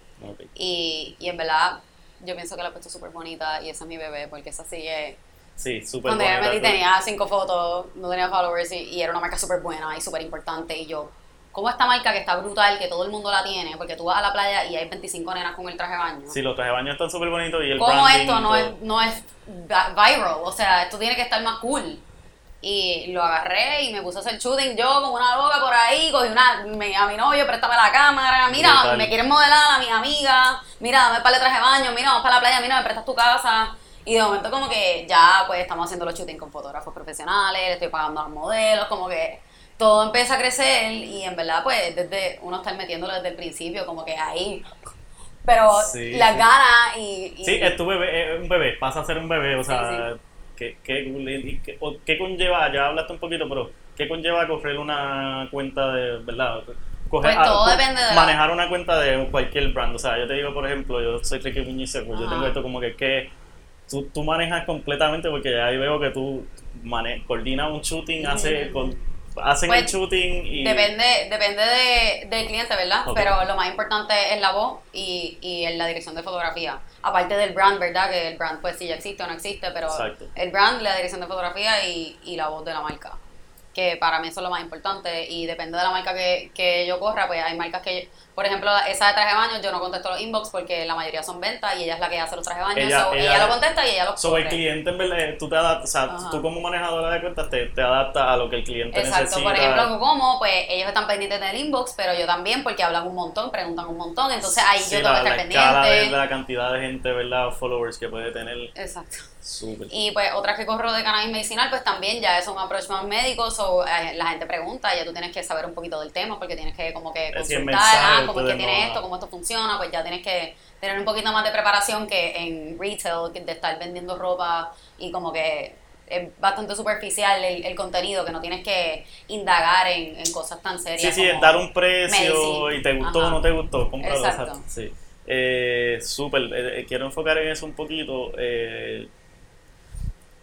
Y, y en verdad, yo pienso que la he puesto súper bonita y esa es mi bebé, porque esa sigue... Sí, súper Cuando yo me metí tenía cinco fotos, no tenía followers y, y era una marca súper buena y súper importante. Y yo, como esta marca que está brutal, que todo el mundo la tiene, porque tú vas a la playa y hay 25 nenas con el traje de baño. Sí, los trajes de baño están súper bonitos y el ¿Cómo branding, esto no es, no es viral? O sea, esto tiene que estar más cool. Y lo agarré y me puse a hacer shooting yo como una loca por ahí, cogí una, me- a mi novio, préstame la cámara, mira, Brutal. me quieren modelar a mis amigas, mira, dame para el traje de baño, mira, vamos para la playa, mira, me prestas tu casa. Y de momento como que ya pues estamos haciendo los shootings con fotógrafos profesionales, le estoy pagando a los modelos, como que todo empieza a crecer y en verdad pues desde uno estar metiéndolo desde el principio, como que ahí, pero Sí, las sí. ganas y, y- Sí, es tu bebé, es un bebé, pasa a ser un bebé, o Sí, sea, ¿qué, qué, qué- conlleva? Ya hablaste un poquito, pero ¿qué conlleva coger una cuenta de, verdad? Coger, Pues todo depende de la- Manejar una cuenta de cualquier brand, o sea, yo te digo, por ejemplo, yo soy Ricky Muñiz, pues yo tengo esto como que, que tú, tú manejas completamente porque ya ahí veo que tú mane coordinas un shooting, hace, con- hacen Pues, el shooting y... Depende, depende de, del cliente, ¿verdad? Pero lo más importante es la voz y, y en la dirección de fotografía. Aparte del brand, ¿verdad? Que el brand, pues sí, ya existe o no existe, pero Exacto. el brand, la dirección de fotografía y, y la voz de la marca. que para mí eso es lo más importante y depende de la marca que, que yo corra, pues hay marcas que, por ejemplo, esa de traje de baño, yo no contesto los inbox porque la mayoría son ventas y ella es la que hace los trajes de baño, Ella- so, ella, ella- lo contesta y ella los Sobre el cliente, en verdad, eh, tú te adaptas, o sea, Ajá. tú como manejadora de cuentas te, te adaptas a lo que el cliente Exacto, necesita. por ejemplo, como pues ellos están pendientes del inbox, pero yo también porque hablan un montón, preguntan un montón, entonces ahí Sí, yo tengo la, que estar la escala de pendiente. la cantidad de gente, ¿verdad? Followers que puede tener. Exacto. Súper. Y pues otras que corro de cannabis medicinal, pues también ya es un approach más médico, o la gente pregunta, ya tú tienes que saber un poquito del tema, porque tienes que como que consultar, ah, cómo es que ustedes tiene esto, cómo esto funciona, pues ya tienes que tener un poquito más de preparación que en retail, que de estar vendiendo ropa y como que es bastante superficial el, el contenido, que no tienes que indagar en, en cosas tan serias. Sí, sí, como- es dar un precio y te gustó o no te gustó, cómpralo. Exacto. exacto, Sí. Eh, Súper, eh, eh, quiero enfocar en eso un poquito. eh,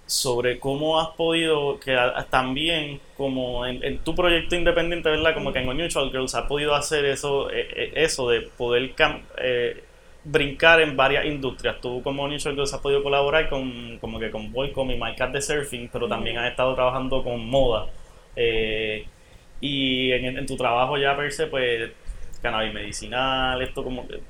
sobre cómo has podido, que también como en, en tu proyecto independiente, ¿verdad? Como que en Unusual Girls has podido hacer eso, eh, eh, eso de poder eh, brincar en varias industrias. Tú como Unusual Girls has podido colaborar con, como que con Boycom y MyCat de surfing, pero también has estado trabajando con moda. Eh, y en, en tu trabajo ya per se, pues, cannabis medicinal, esto como que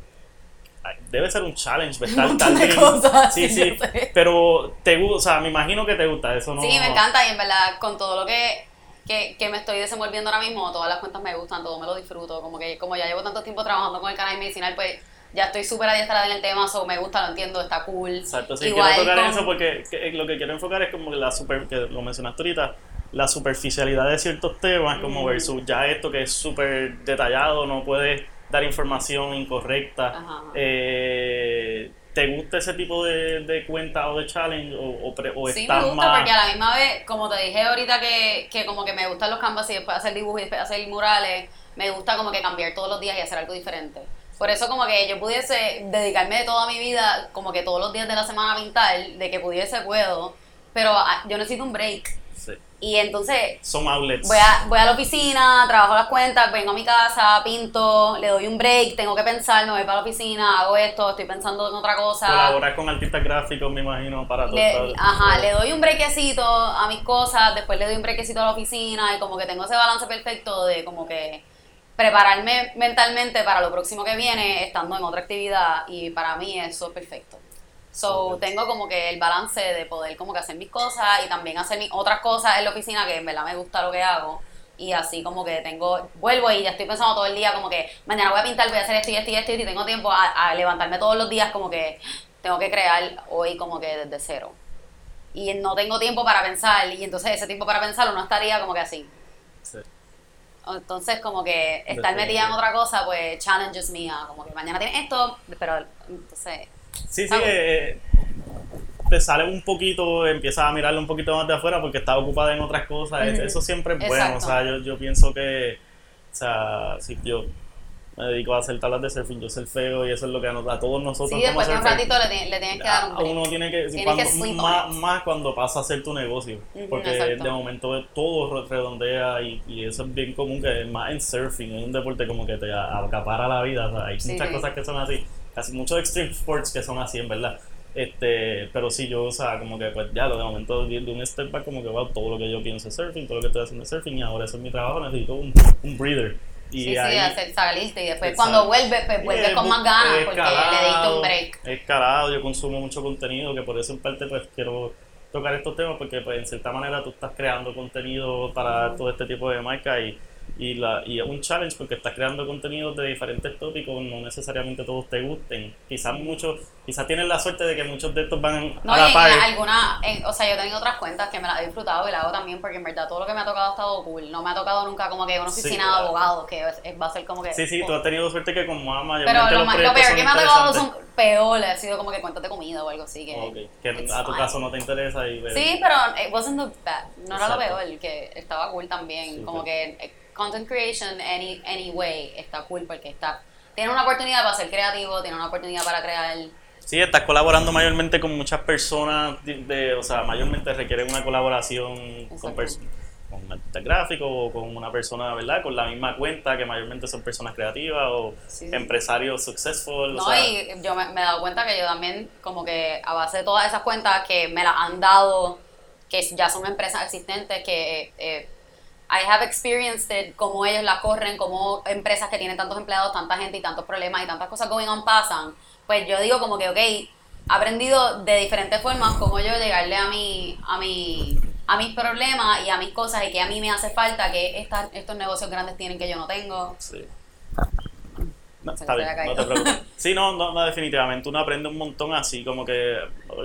debe ser un challenge, ¿verdad? Un montón de También. cosas, Sí, sí, pero te gusta, o sea, me imagino que te gusta eso, ¿no? Sí, me encanta y en verdad con todo lo que, que, que me estoy desenvolviendo ahora mismo, todas las cuentas me gustan, todo me lo disfruto, como que como ya llevo tanto tiempo trabajando con el canal medicinal, pues ya estoy súper adiestrada en el tema, so me gusta, lo entiendo, está cool. Exacto, sí, Igual quiero tocar con- eso porque que- lo que quiero enfocar es como que la super, que lo mencionaste ahorita, la superficialidad de ciertos temas, como Mm. versus ya esto que es súper detallado, no puedes dar información incorrecta. Ajá. Eh, ¿Te gusta ese tipo de, de cuenta o de challenge o, o, pre- o Sí, estás me gusta más... porque a la misma vez, como te dije ahorita que, que como que me gustan los canvas y después hacer dibujos y después hacer murales, me gusta como que cambiar todos los días y hacer algo diferente. Por eso como que yo pudiese dedicarme de toda mi vida, como que todos los días de la semana a pintar, de que pudiese puedo, pero ah, yo necesito un break. Sí, Y entonces son outlets. voy a, voy a la oficina, trabajo las cuentas, vengo a mi casa, pinto, le doy un break, tengo que pensar, me voy para la oficina, hago esto, estoy pensando en otra cosa. Colaborar con artistas gráficos, me imagino, para todo. Le- ajá, le doy un brequecito a mis cosas, después le doy un brequecito a la oficina y como que tengo ese balance perfecto de como que prepararme mentalmente para lo próximo que viene estando en otra actividad y para mí eso es perfecto. So, Ok. tengo como que el balance de poder como que hacer mis cosas y también hacer mis otras cosas en la oficina que en verdad me gusta lo que hago. Y así como que tengo, vuelvo y ya estoy pensando todo el día como que mañana voy a pintar, voy a hacer esto y esto y esto y tengo tiempo a, a levantarme todos los días como que tengo que crear hoy como que desde cero. Y no tengo tiempo para pensar y entonces ese tiempo para pensar uno estaría como que así. Sí. Entonces como que estar metida en otra cosa pues challenges mía, como que mañana tienes esto, pero entonces... Sí, sí, Ah, bueno. eh, te sale un poquito, empiezas a mirarlo un poquito más de afuera porque estás ocupada en otras cosas. Eso siempre es bueno. Exacto. O sea, yo, yo pienso que, o sea, si yo me dedico a hacer tablas de surfing, yo surfeo y eso es lo que a, a todos nosotros Sí, después de un ratito le, le tienes que dar un break. uno tiene que, cuando- que más, más cuando pasa a ser tu negocio, porque exacto. de momento todo re- redondea y, y eso es bien común que más en surfing, es un deporte como que te acapara la vida, o sea, hay Sí, muchas sí. cosas que son así, casi muchos extreme sports que son así en verdad, este, pero sí yo, o sea, como que pues ya lo de momento de, de un step back como que wow, todo lo que yo pienso es surfing, todo lo que estoy haciendo es surfing y ahora eso es mi trabajo, necesito un, un breather. Y Sí, sí, ahí, hacer, saliste y después cuando vuelves, pues vuelves eh, con más ganas porque le diste un break. escalado, yo consumo mucho contenido, que por eso en parte pues quiero tocar estos temas, porque pues en cierta manera tú estás creando contenido para todo este tipo de marcas y, y, la, y es un challenge porque estás creando contenidos de diferentes tópicos, no necesariamente todos te gusten. Quizás muchos, quizás tienes la suerte de que muchos de estos van No, a la par. alguna, en- o sea, yo he tenido otras cuentas que me las he disfrutado y las hago también porque en verdad todo lo que me ha tocado ha estado cool. No me ha tocado nunca como que una Sí, oficina claro. de abogados que es- es- va a ser como que... Sí, sí, tú has tenido suerte que como ama Pero lo, más- lo peor que me ha tocado son peores, ha sido como que cuentas de comida o algo así. Que, Ok, que a tu fine. caso no te interesa y Sí, pero it wasn't the bad. No era lo Exacto. peor, que estaba cool también. Sí, como sí. que content creation any, anyway está cool porque está... Tiene una oportunidad para ser creativo, tiene una oportunidad para crear... Sí, estás colaborando mayormente con muchas personas, de, de- o sea, mayormente requieren una colaboración con, con un artista gráfico o con una persona, ¿verdad? Con la misma cuenta, que mayormente son personas creativas o Sí, sí. empresarios successful. No, o sea, y yo me, me he dado cuenta que yo también, como que a base de todas esas cuentas que me las han dado, que ya son empresas existentes, que eh, I have experienced it, cómo ellos la corren, cómo empresas que tienen tantos empleados, tanta gente y tantos problemas y tantas cosas going on pasan, pues yo digo como que, ok, he aprendido de diferentes formas cómo yo llegarle a mi, a mi, a mis problemas y a mis cosas y que a mí me hace falta que estas, estos negocios grandes tienen que yo no tengo. Sí. No, está bien, no te preocupes. Sí, no, no, no, definitivamente uno aprende un montón así, como que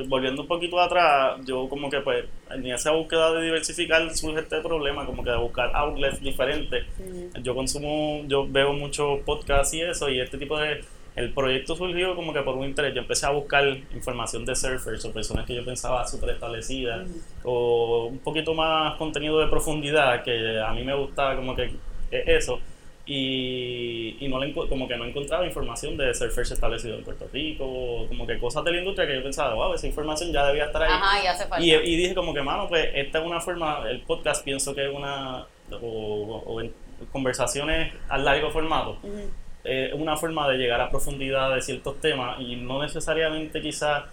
volviendo un poquito atrás, yo como que pues en esa búsqueda de diversificar surge este problema, como que de buscar outlets diferentes. Yo consumo, yo veo muchos podcasts y eso, y este tipo de... El proyecto surgió como que por un interés. Yo empecé a buscar información de surfers o personas que yo pensaba súper establecidas, o un poquito más contenido de profundidad, que a mí me gustaba como que eh, eso y, y no le como que no encontraba información de surfers establecidos en Puerto Rico, como que cosas de la industria que yo pensaba, wow, esa información ya debía estar ahí. Ajá, y hace falta. Y, y dije como que, mano, pues esta es una forma, el podcast pienso que es una, o, o en conversaciones a largo formato, Ujú. eh, es una forma de llegar a profundidad de ciertos temas y no necesariamente quizás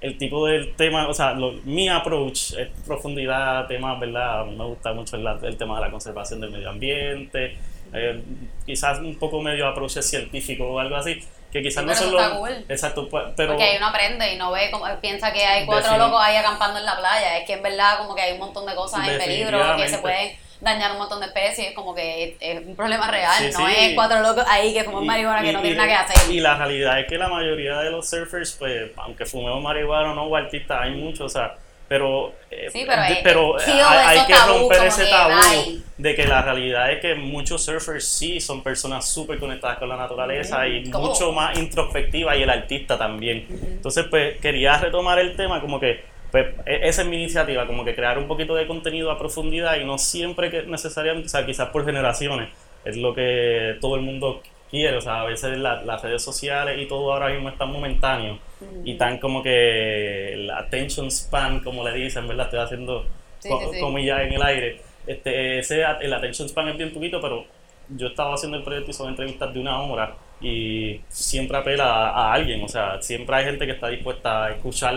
el tipo del tema, o sea, lo- mi approach es profundidad, temas, ¿verdad? Me gusta mucho el, el tema de la conservación del medio ambiente, eh, quizás un poco medio approach científico o algo así, que quizás no son los... cool. Exacto, pues, pero... Porque ahí uno aprende y no ve, como, piensa que hay cuatro locos ahí acampando en la playa. Es que en verdad como que hay un montón de cosas en peligro, que se pueden dañar un montón de especies, como que es un problema real, Sí, no sí. es cuatro locos ahí que fuman Y- marihuana que no tienen nada que hacer. Y la realidad es que la mayoría de los surfers, pues, aunque fumemos marihuana o no, o artistas, hay muchos, o sea, pero, eh, Sí, pero de- pero kill hay, que tabú, romper ese que, tabú ay. de que la realidad es que muchos surfers sí son personas súper conectadas con la naturaleza y ¿Cómo? mucho más introspectivas y el artista también. Entonces, pues, quería retomar el tema como que pues e- esa es mi iniciativa, como que crear un poquito de contenido a profundidad y no siempre que necesariamente, o sea, quizás por generaciones, es lo que todo el mundo quiere, o sea, a veces la- las redes sociales y todo ahora mismo es tan momentáneo y tan como que el attention span, como le dicen, ¿verdad? Estoy haciendo Sí, co- sí, comillas en el aire. Este, ese, el attention span es bien poquito, pero yo estaba haciendo el proyecto y son entrevistas de una hora y siempre apela a, a alguien, o sea, siempre hay gente que está dispuesta a escuchar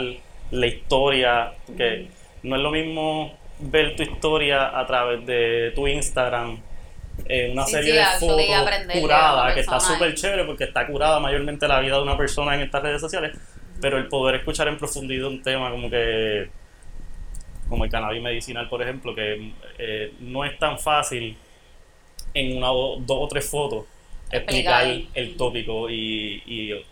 la historia, que no es lo mismo ver tu historia a través de tu Instagram, eh, una Sí, serie sí, de fotos curada, que está súper chévere porque está curada mayormente la vida de una persona en estas redes sociales, pero el poder escuchar en profundidad un tema como que como el cannabis medicinal, por ejemplo, que eh, no es tan fácil en una o dos o tres fotos explicar Explicar. el tópico y, y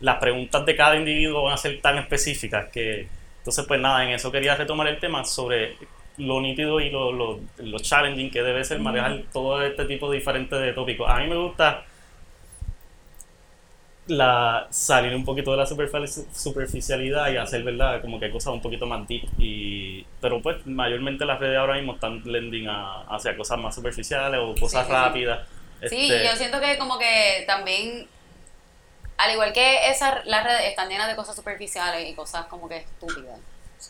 las preguntas de cada individuo van a ser tan específicas que entonces pues nada, en eso quería retomar el tema sobre lo nítido y lo, lo, lo challenging que debe ser manejar todo este tipo de diferentes de tópicos. A mí me gusta la salir un poquito de la superfici- superficialidad y hacer verdad como que cosas un poquito más deep y pero pues mayormente las redes ahora mismo están blending a, hacia cosas más superficiales o cosas Sí, sí, sí. rápidas Sí, Este, yo siento que como que también, al igual que esas, las redes están llenas de cosas superficiales y cosas como que estúpidas.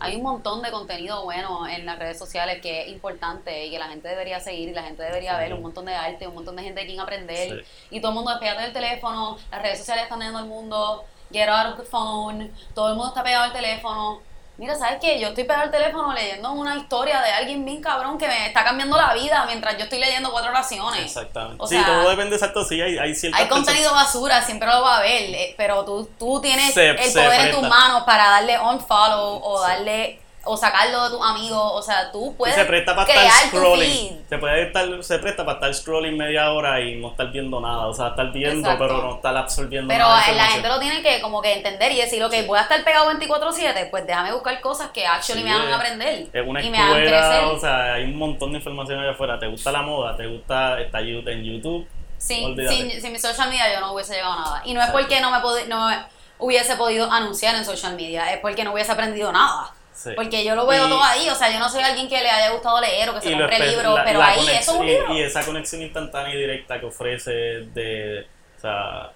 Hay un montón de contenido bueno en las redes sociales que es importante y que la gente debería seguir y la gente debería ver, un montón de arte, un montón de gente de quien aprender. Sí. Y todo el mundo despegate del teléfono, las redes sociales están llenando el mundo, get out of the phone, todo el mundo está pegado al teléfono. Mira, ¿sabes qué? Yo estoy pegado al teléfono leyendo una historia de alguien bien cabrón que me está cambiando la vida mientras yo estoy leyendo cuatro oraciones. Exactamente. O sí, sea, todo depende exacto. Sí, hay, hay Hay contenido basura, siempre lo va a haber, eh, pero tú, tú tienes Se- el poder en tus manos para darle unfollow o Sí. darle o sacarlo de tus amigos, o sea, tú Y puedes se presta para crear estar scrolling. Se, puede estar, se presta para estar scrolling media hora y no estar viendo nada. O sea, estar viendo, Exacto. pero no estar absorbiendo Pero nada. de eh, la gente lo tiene que como que entender y decir, ok, voy a estar pegado 24/7, pues déjame buscar cosas que actually Sí, me hagan aprender Es una y me hagan escuela, crecer. o sea, hay un montón de información allá afuera. ¿Te gusta la moda? ¿Te gusta está you- en YouTube? sin, sin, sin mi social media yo no hubiese llegado a nada. Y no es Exacto. porque no me, no me hubiese podido anunciar en social media, es porque no hubiese aprendido nada. Sí. Porque yo lo veo Y- todo ahí, o sea, yo no soy alguien que le haya gustado leer o que se compre libros, pero la ahí eso es un libro. Y, esa conexión instantánea y directa que ofrece de, o sea,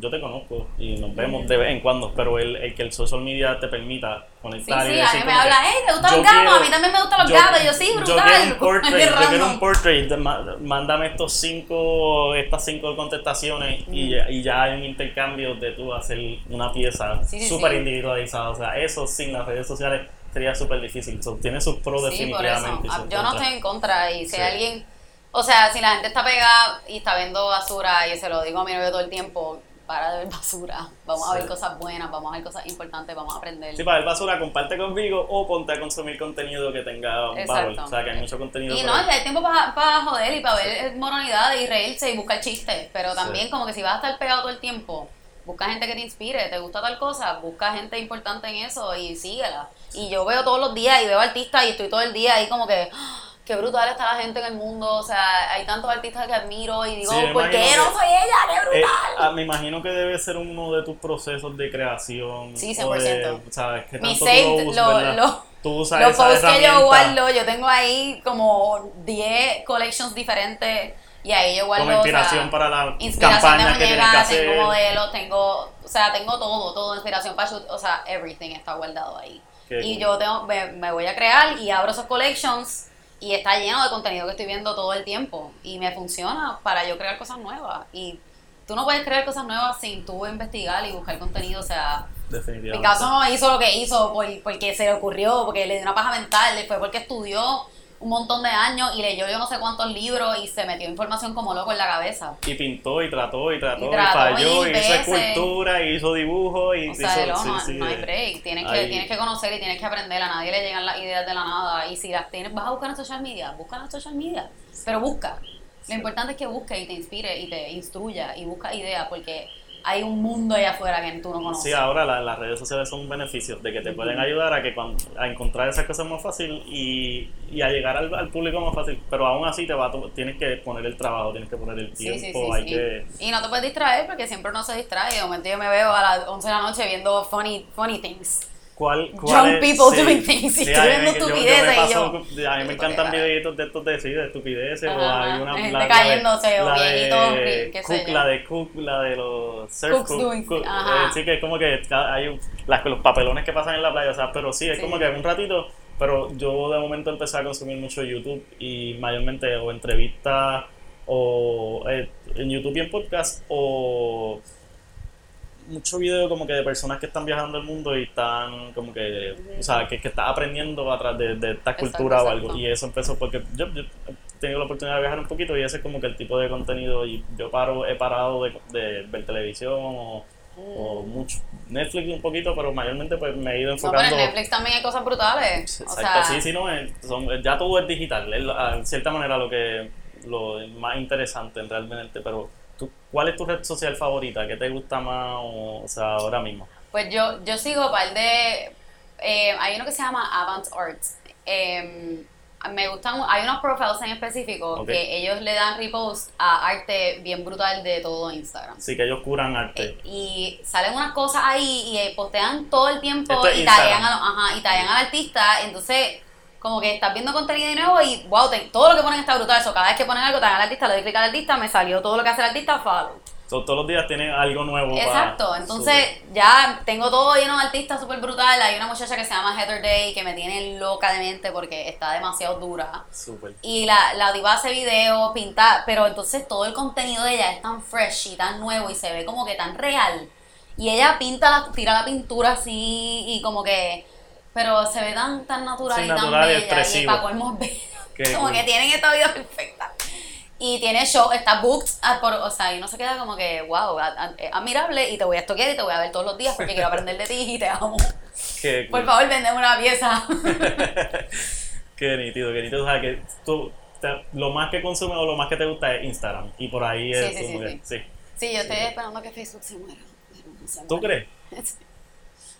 yo te conozco y nos vemos de vez en cuando, pero el, el que el social media te permita Sí, conectar y sí, a decir mí me habla, hey, ¿te gustan yo los gatos? quiero- a mí también me gustan los yo- gatos. Yo, sí, Yo brutal. quiero un portrait, yo quiero un portrait, mándame estos cinco, estas cinco contestaciones y, ya- y ya hay un intercambio de tú hacer una pieza Sí, sí, súper sí. individualizada, o sea, eso sin las redes sociales sería súper difícil, So, tiene sus pros Sí, por eso. definitivamente. Ah, Yo no estoy en contra y si Sí. alguien O sea, si la gente está pegada y está viendo basura, y se lo digo a mi novio todo el tiempo, para de ver basura. Vamos a ver cosas buenas, vamos a ver cosas importantes, vamos a aprender. Sí, para ver basura, comparte conmigo o ponte a consumir contenido que tenga un valor. O sea, que hay mucho contenido. Y no, ahí. hay tiempo para joder y para ver moralidades y reírse y buscar chistes. Pero también, como que si vas a estar pegado todo el tiempo, busca gente que te inspire. ¿Te gusta tal cosa? Busca gente importante en eso y síguela. Y yo veo todos los días y veo artistas y estoy todo el día ahí como que. ¡ah! Qué brutal está la gente en el mundo, o sea, hay tantos artistas que admiro y digo, Sí, ¿por qué no que- soy ella? ¡Qué Eh, brutal! ah, me imagino que debe ser uno de tus procesos de creación. Sí, o de- 100%. ¿sabes? Que Mi tú usas, lo- ¿verdad? lo- Tú usas Los posts que yo guardo, yo tengo ahí como 10 collections diferentes y ahí yo guardo. como inspiración o sea, para la inspiración campaña de que tienes que muñeca, hacer. tengo modelos, tengo, o sea, tengo todo, todo, inspiración para o sea, everything está guardado ahí. Qué y cool. yo tengo, me, me voy a crear y abro esos collections y está lleno de contenido que estoy viendo todo el tiempo y me funciona para yo crear cosas nuevas y tú no puedes crear cosas nuevas sin tú investigar y buscar contenido, o sea, Definitivamente. mi caso no hizo lo que hizo por- porque se le ocurrió, porque le dio una paja mental, fue porque estudió un montón de años y leyó yo no sé cuántos libros y se metió información como loco en la cabeza. Y pintó y trató y trató y, Y trató falló mil y hizo escultura y hizo dibujo y O sea, hizo, no, sí, no, sí, no hay eh, break. Tienes que, tienes que conocer y tienes que aprender. A nadie le llegan las ideas de la nada. Y si las tienes, vas a buscar en social media. Busca en social media. Pero busca. Lo importante es que busques y te inspire y te instruya y busca ideas porque hay un mundo allá afuera que tú no conoces. Sí, ahora la- las redes sociales son beneficios de que te pueden ayudar a que a encontrar esas cosas más fácil y, y a llegar al, al público más fácil. Pero aún así te va tienes que poner el trabajo, tienes que poner el tiempo, sí, sí, hay sí. que Y no te puedes distraer porque siempre uno se distrae. De momento yo me veo a las 11 de la noche viendo funny, funny things. ¿Cuál, es? people doing things, y viendo yo- yo estupideces y paso- yo, A mí me "Maldito encantan videitos de estos de, sí, de estupideces o hay una gente la- la de- o viejitos, de qué sé yo. la de Cook, la de los surf Cooks cook- doing- cook, ajá. eh, sí que es como que hay un- las, los papelones que pasan en la playa, o sea, pero sí, es Sí. como que un ratito, pero yo de momento empecé a consumir mucho YouTube y mayormente o entrevistas o eh, en YouTube y en podcast o mucho video como que de personas que están viajando el mundo y están como que, o sea, que, que estás aprendiendo a través de, de esta Exacto, cultura o algo. exacto. Y eso empezó porque yo, yo he tenido la oportunidad de viajar un poquito y ese es como que el tipo de contenido y yo paro, he parado de, de ver televisión o, o mucho Netflix un poquito, pero mayormente pues me he ido Mm. No, pero enfocando. en Netflix también hay cosas brutales. O Exacto, sea, sí, sí, no, eh, son- ya todo es digital, es en cierta manera lo que lo más interesante realmente, pero tú, ¿cuál es tu red social favorita? ¿Qué te gusta más o, o sea, ahora mismo? Pues yo, yo sigo un par de. eh, hay uno que se llama Avant Arts. Eh, me gustan. Hay unos profiles en específico que ellos le dan repost a arte bien brutal de todo Instagram. Sí, que ellos curan arte. Eh, y salen unas cosas ahí y eh, postean todo el tiempo Esto y Instagram. a, ajá, y taguean al artista. Entonces, como que estás viendo contenido de nuevo y wow, te- todo lo que ponen está brutal. Eso, cada vez que ponen algo, taguean al artista, le doy clic al artista, me salió todo lo que hace el artista, follow. So, todos los días tienen algo nuevo. para- Exacto, entonces ya tengo todo lleno de artistas súper brutal. Hay una muchacha que se llama Heather Day que me tiene loca de mente porque está demasiado dura. Súper. Y la, la diva hace videos, pinta, pero entonces todo el contenido de ella es tan fresh y tan nuevo y se ve como que tan real. Y ella pinta, la, tira la pintura así y como que, pero se ve tan, tan natural Sí, y tan natural y bella. Y bello. Qué Como cool. que tienen esta vida perfecta. Y tiene show, está booked, ah, por, o sea, y uno se queda como que, wow, es admirable y te voy a estoquear y te voy a ver todos los días porque quiero aprender de ti y te amo. Qué Por cool. favor, vendeme una pieza. Qué nítido, qué nítido. O sea, que tú, te- lo más que consumes o lo más que te gusta es Instagram. Y por ahí es sí, como sí, que. Sí. Sí, yo estoy esperando que Facebook se muera. no se ¿Tú muere. crees?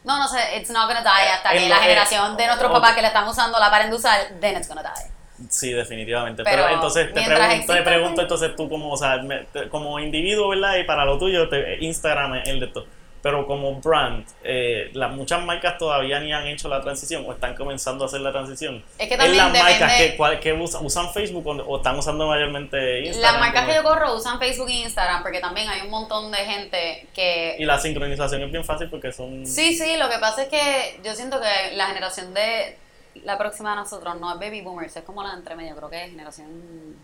No, no sé, it's not gonna die hasta En que la eh, generación de nuestros papás que le están usando la paren de usar, then it's gonna die. Sí, definitivamente. Pero, Pero entonces te pregunto, te pregunto entonces tú como, o sea, me- como individuo, ¿verdad? Y para lo tuyo, te- Instagram es el de todo. Pero como brand, eh, las muchas marcas todavía ni han hecho la transición o están comenzando a hacer la transición. Es que también las marcas que, cuál- que usan, usan Facebook o, o están usando mayormente Instagram. Las marcas que yo corro usan Facebook y Instagram porque también hay un montón de gente que... Y la sincronización es bien fácil porque son... Sí, sí, lo que pasa es que yo siento que la generación de la próxima de nosotros no es baby boomers, es como la de entre medio, creo que es generación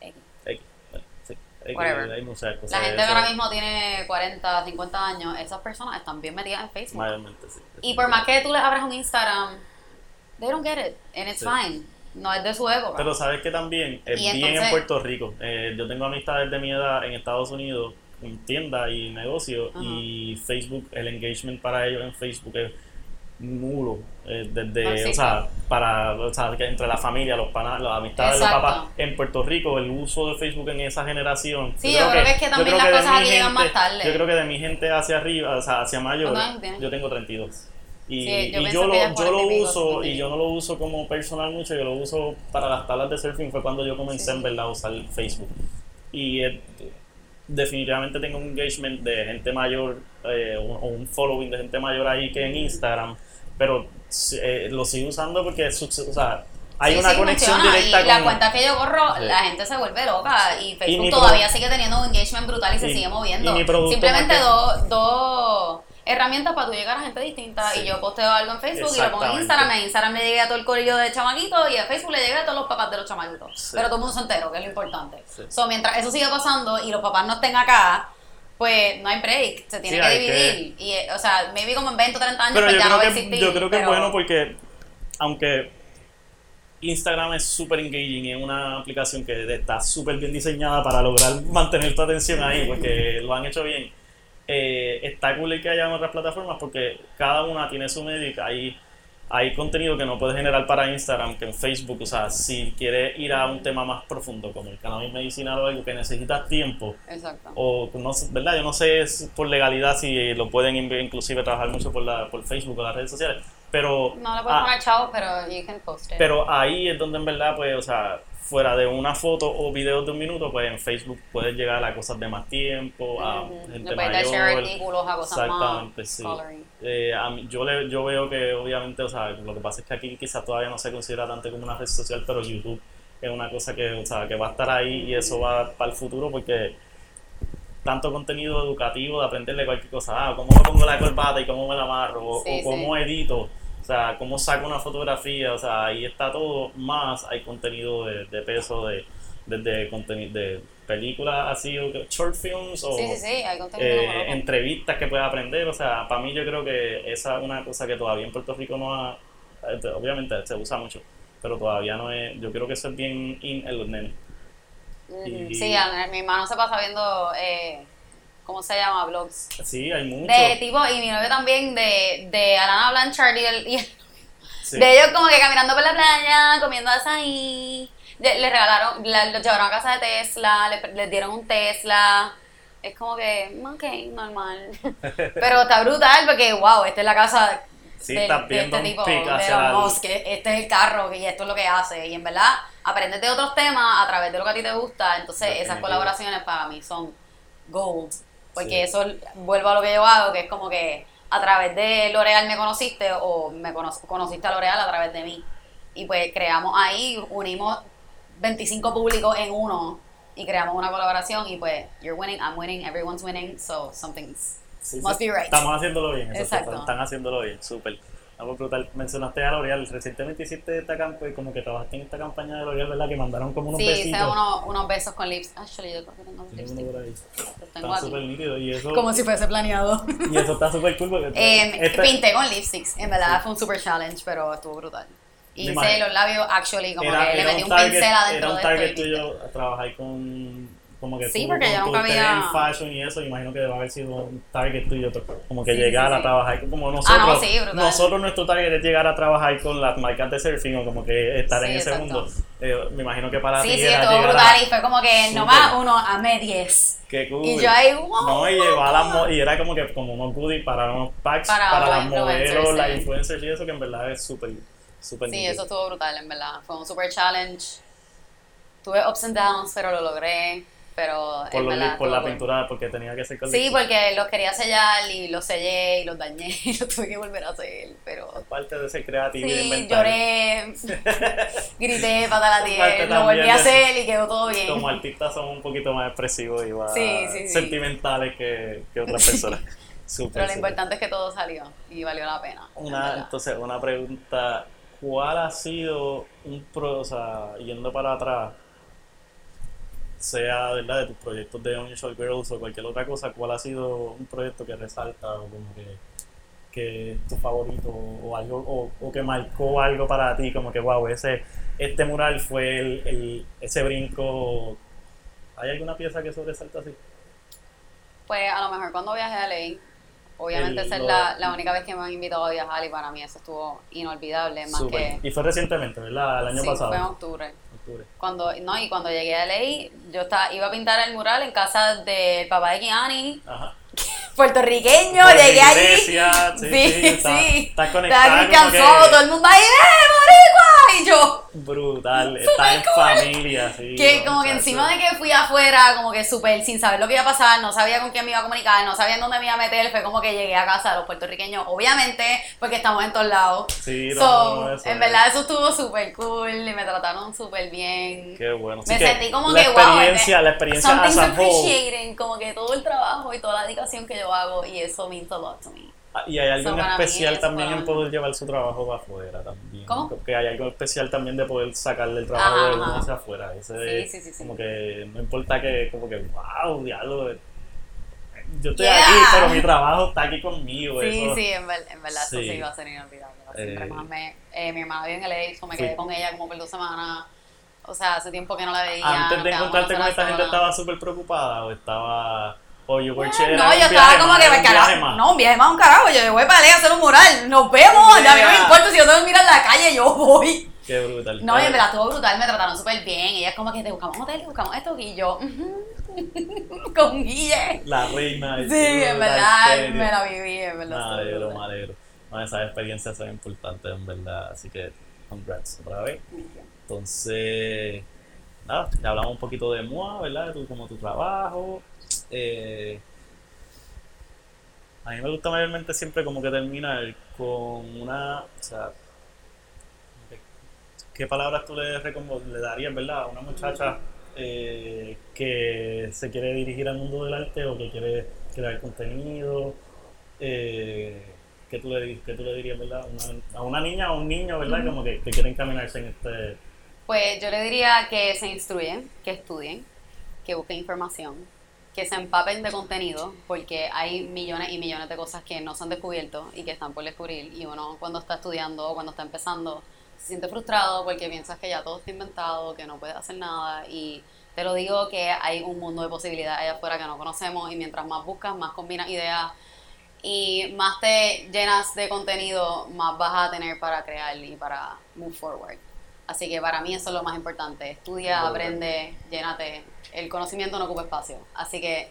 X. Whatever. hay muchas cosas La gente que ahora mismo tiene 40, 50 años, esas personas están bien metidas en Facebook. Mayormente, sí. Y por más que tú le abras un Instagram, they don't get it, and it's Sí. fine. no es de su época. Pero sabes que también es bien en Puerto Rico. Eh, yo tengo amistades de mi edad en Estados Unidos, en tiendas y negocios, Ajá. y Facebook, el engagement para ellos en Facebook es nulo. eh, desde, Ah, sí, o sea, para, o sea, que entre la familia, los panas, las amistades de los papás. En Puerto Rico, el uso de Facebook en esa generación. Sí, yo creo que es que también las cosas aquí llegan más tarde. Yo creo que de mi gente hacia arriba, o sea, hacia mayor, yo tengo 32. Y, Sí, yo y yo, lo, yo 40 lo uso, 50. y yo no lo uso como personal mucho, yo lo uso para las tablas de surfing, fue cuando yo comencé Sí. en verdad a usar Facebook. Y eh, definitivamente tengo un engagement de gente mayor, eh, o o un following de gente mayor ahí que en Instagram, pero eh, lo sigo usando porque o sea, hay Sí, una sí, conexión funciona. directa y la con... cuenta que yo corro, Sí. la gente se vuelve loca y Facebook mi todavía sigue teniendo un engagement brutal y se Y- sigue moviendo. y Simplemente dos dos herramientas para tú llegar a gente distinta y yo posteo algo en Facebook y lo pongo en. Instagram, en Instagram le llegué a todo el corillo de chamaquitos y a Facebook le llegué a todos los papás de los chamaquitos. Pero todo el mundo se entero, que es lo importante. So, mientras eso siga pasando y los papás no estén acá, pues no hay break, se tiene Sí, que dividir. Y, o sea, maybe como en 20 o 30 años Pero pues yo ya no va a creo, que, existir. yo creo que es bueno porque, aunque Instagram es súper engaging, es una aplicación que está súper bien diseñada para lograr mantener tu atención ahí, porque lo han hecho bien. Eh, está cool que haya otras plataformas porque cada una tiene su medio y hay, hay contenido que no puedes generar para Instagram que en Facebook. O sea, si quieres ir a un tema más profundo como el cannabis medicinal o algo que necesitas tiempo, Exacto. o no ¿verdad? Yo no sé por legalidad si lo pueden inclusive trabajar mucho por, la, por Facebook o las redes sociales, pero, No le puedes ah, poner chavos, pero you can post it. pero ahí es donde en verdad, pues, o sea, fuera de una foto o video de un minuto, pues en Facebook puedes llegar a cosas de más tiempo, a Ujú. gente mayor. artículos a cosas Exactamente, más sí. Eh, a mí- yo, le, yo veo que obviamente, o sea, lo que pasa es que aquí quizás todavía no se considera tanto como una red social, pero YouTube es una cosa que, o sea, que va a estar ahí y eso va para el futuro porque tanto contenido educativo de aprenderle cualquier cosa, ah, cómo me pongo la corbata y cómo me la amarro, o, cómo sí. edito, o sea, cómo saco una fotografía, o sea, ahí está todo, más hay contenido de, de peso, de, desde contenido de películas así, short films o Sí, sí, sí, hay contenido eh, entrevistas que puedes aprender. O sea, para mí yo creo que esa es una cosa que todavía en Puerto Rico no ha... eh, Obviamente se usa mucho, pero todavía no es... Yo creo que eso es bien in en los nenes. Ujú. y- Sí, a- mi hermano se pasa viendo, eh, ¿cómo se llama? Blogs. Sí, hay mucho. De tipo, y mi novio también, de, de Alana Blanchard y el, y el- Sí. de ellos como que caminando por la playa, comiendo azaí. Le, le regalaron, la- los llevaron a casa de Tesla, le, les dieron un Tesla. Es como que, ok, normal. Pero está brutal porque, wow, esta es la casa Sí, del- estás de este un tipo, de Elon Musk, que este es el carro y esto es lo que hace. Y en verdad, aprendes de otros temas a través de lo que a ti te gusta. Entonces, esas Definitivo. colaboraciones para mí son gold. Porque Sí. eso, vuelvo a lo que yo hago, que es como que a través de L'Oreal me conociste o me cono- conociste a L'Oreal a través de mí. Y pues creamos ahí, unimos 25 públicos en uno y creamos una colaboración y pues you're winning, I'm winning, everyone's winning, so something's Sí, sí, must be right. Estamos haciéndolo bien. eso, Exacto. Están, están haciéndolo bien, súper. Algo brutal. Mencionaste a L'Oreal. Recientemente hiciste esta campaña, como que trabajaste en esta campaña de L'Oreal, ¿verdad? Que mandaron como unos Sí, besitos. hice unos, unos besos con lips. Actually, yo creo que tengo uno por ahí. Los tengo Está súper nítido y eso, Como si fuese planeado. y eso está súper cool porque Eh, esta- pinté con lipsticks. En verdad fue un super challenge, pero estuvo brutal. Hice los labios, actually, como era, que le metí un, target, pincel adentro era un de target tuyo trabajar con como que Sí, tú, porque yo nunca interés había- en fashion y eso imagino que debe haber sido un target tuyo como que Sí, llegar sí, a sí. trabajar como nosotros Ah, no, sí, nosotros nuestro target es llegar a trabajar con las marcas de surfing o como que estar en ese exacto. mundo Eh, me imagino que para Sí, ti sí, era estuvo llegar brutal a y fue como que no Súper. más uno, amé 10. qué cool Y yo ahí, wow. no y mo- y era como que como unos goodies para unos packs Para las modelos las influencers y eso que en verdad es súper súper Sí, eso estuvo brutal, en verdad. Fue un super challenge. Tuve ups and downs, pero lo logré. Pero por, los- verdad. por la pintura porque tenía que ser con Sí, porque los quería sellar y los sellé y los dañé y los tuve que volver a hacer. Pero parte de ser creativo y Sí, inventar. lloré, grité, pata la tierra, lo volví a hacer y quedó todo bien. como artistas somos un poquito más expresivos y más Sí, sí, sí. sentimentales que, que otras personas. Pero lo importante es que todo salió y valió la pena. en Una, entonces, una pregunta, ¿cuál ha sido un pro, o sea, yendo para atrás, sea ¿verdad? de tus proyectos de Unusual Girls o cualquier otra cosa, cuál ha sido un proyecto que resalta o como que que es tu favorito o algo o, o que marcó algo para ti, como que wow, ese este mural fue el, el- ese brinco. ¿Hay alguna pieza que sobresalta así? Pues a lo mejor cuando viajé a LA, obviamente El- esa es la, la única vez que me han invitado a viajar y para mí eso estuvo inolvidable, más que... Y fue recientemente, ¿verdad? El año sí, pasado. fue en octubre. Octubre. Cuando, no, y cuando llegué a LA, yo estaba, iba a pintar el mural en casa del papá de Kiani, Ajá. puertorriqueño, la llegué allí. iglesia, sí, sí, está- está Estaba conectada como que- todo el mundo ahí, ¡eh, boricua! Y yo, Brutal, está en cool. familia, sí. que como que encima de que fui afuera, como que súper sin saber lo que iba a pasar, no sabía con quién me iba a comunicar, no sabía en dónde me iba a meter, fue como que llegué a casa de los puertorriqueños, obviamente, porque estamos en todos lados. Sí, So, no, eso en verdad eso estuvo súper cool y me trataron súper bien. Qué bueno. Me Así que sentí como la que, wow, experiencia, eh, la experiencia something's appreciating, como que todo el trabajo y toda la dedicación que yo hago y eso means a lot to me. Ah, Y hay algo So, especial también en poder llevar su trabajo para afuera también. ¿Cómo? Que hay algo especial también de poder sacarle el trabajo Ajá, de uno hacia afuera. Ese Sí, sí, sí, sí. Como que no importa que, como que, wow, diablo. eh, Yo estoy Yeah. aquí, pero mi trabajo está aquí conmigo. Sí, eso. sí, en, ver- en verdad eso Sí. va a ser inolvidable. Siempre Eh, más me, eh, mi hermana vive en LA, so me quedé con ella como por dos semanas. O sea, hace tiempo que no la veía. Antes de encontrarte con esta gente, estaba súper preocupada o estaba. O yo Bueno, era no, un yo estaba como que, un carajo, no, un viaje más un carajo, yo voy para LA a hacer un mural, nos vemos, ya a mí no me Yeah. importa si yo tengo que mirar la calle, yo voy. Qué brutal. No, Eh, en verdad estuvo brutal, me trataron súper bien, ella es como que te buscamos hotel, te buscamos esto, y yo, con Guille. La reina. Sí, en verdad, me la viví, en verdad. Me alegro, me alegro. No, esas experiencias son importantes, en verdad. Así que, congrats otra vez. Entonces, nada, ya hablamos un poquito de MOA, ¿verdad? De tu, como tu trabajo. Eh, a mí me gusta mayormente siempre como que terminar con una, o sea, ¿qué palabras tú le, le darías, verdad? A una muchacha eh, que se quiere dirigir al mundo del arte o que quiere crear contenido. Eh, ¿qué, tú le, di- qué tú le dirías, verdad? Una- a una niña o un niño, ¿verdad? Como que, que quiere encaminarse en este... Pues yo le diría que se instruyen, que estudien, que busquen información, que se empapen de contenido, porque hay millones y millones de cosas que no se han descubierto y que están por descubrir. Y uno cuando está estudiando o cuando está empezando se siente frustrado porque piensas que ya todo está inventado, que no puedes hacer nada. Y te lo digo que hay un mundo de posibilidades allá afuera que no conocemos y mientras más buscas, más combinas ideas y más te llenas de contenido, más vas a tener para crear y para move forward. Así que para mí eso es lo más importante. Estudia, aprende, llénate. El conocimiento no ocupa espacio. Así que...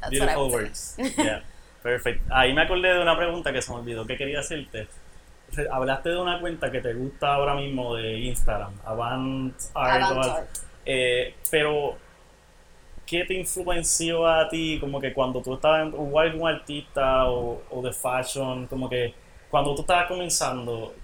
that's what I Beautiful words. Yeah, perfect. Ahí me acordé de una pregunta que se me olvidó que quería hacerte. Hablaste de una cuenta que te gusta ahora mismo de Instagram, Avant Art. Avant. Eh, pero, ¿qué te influenció a ti? Como que cuando tú estabas, en- algún artista o, o de fashion, como que cuando tú estabas comenzando,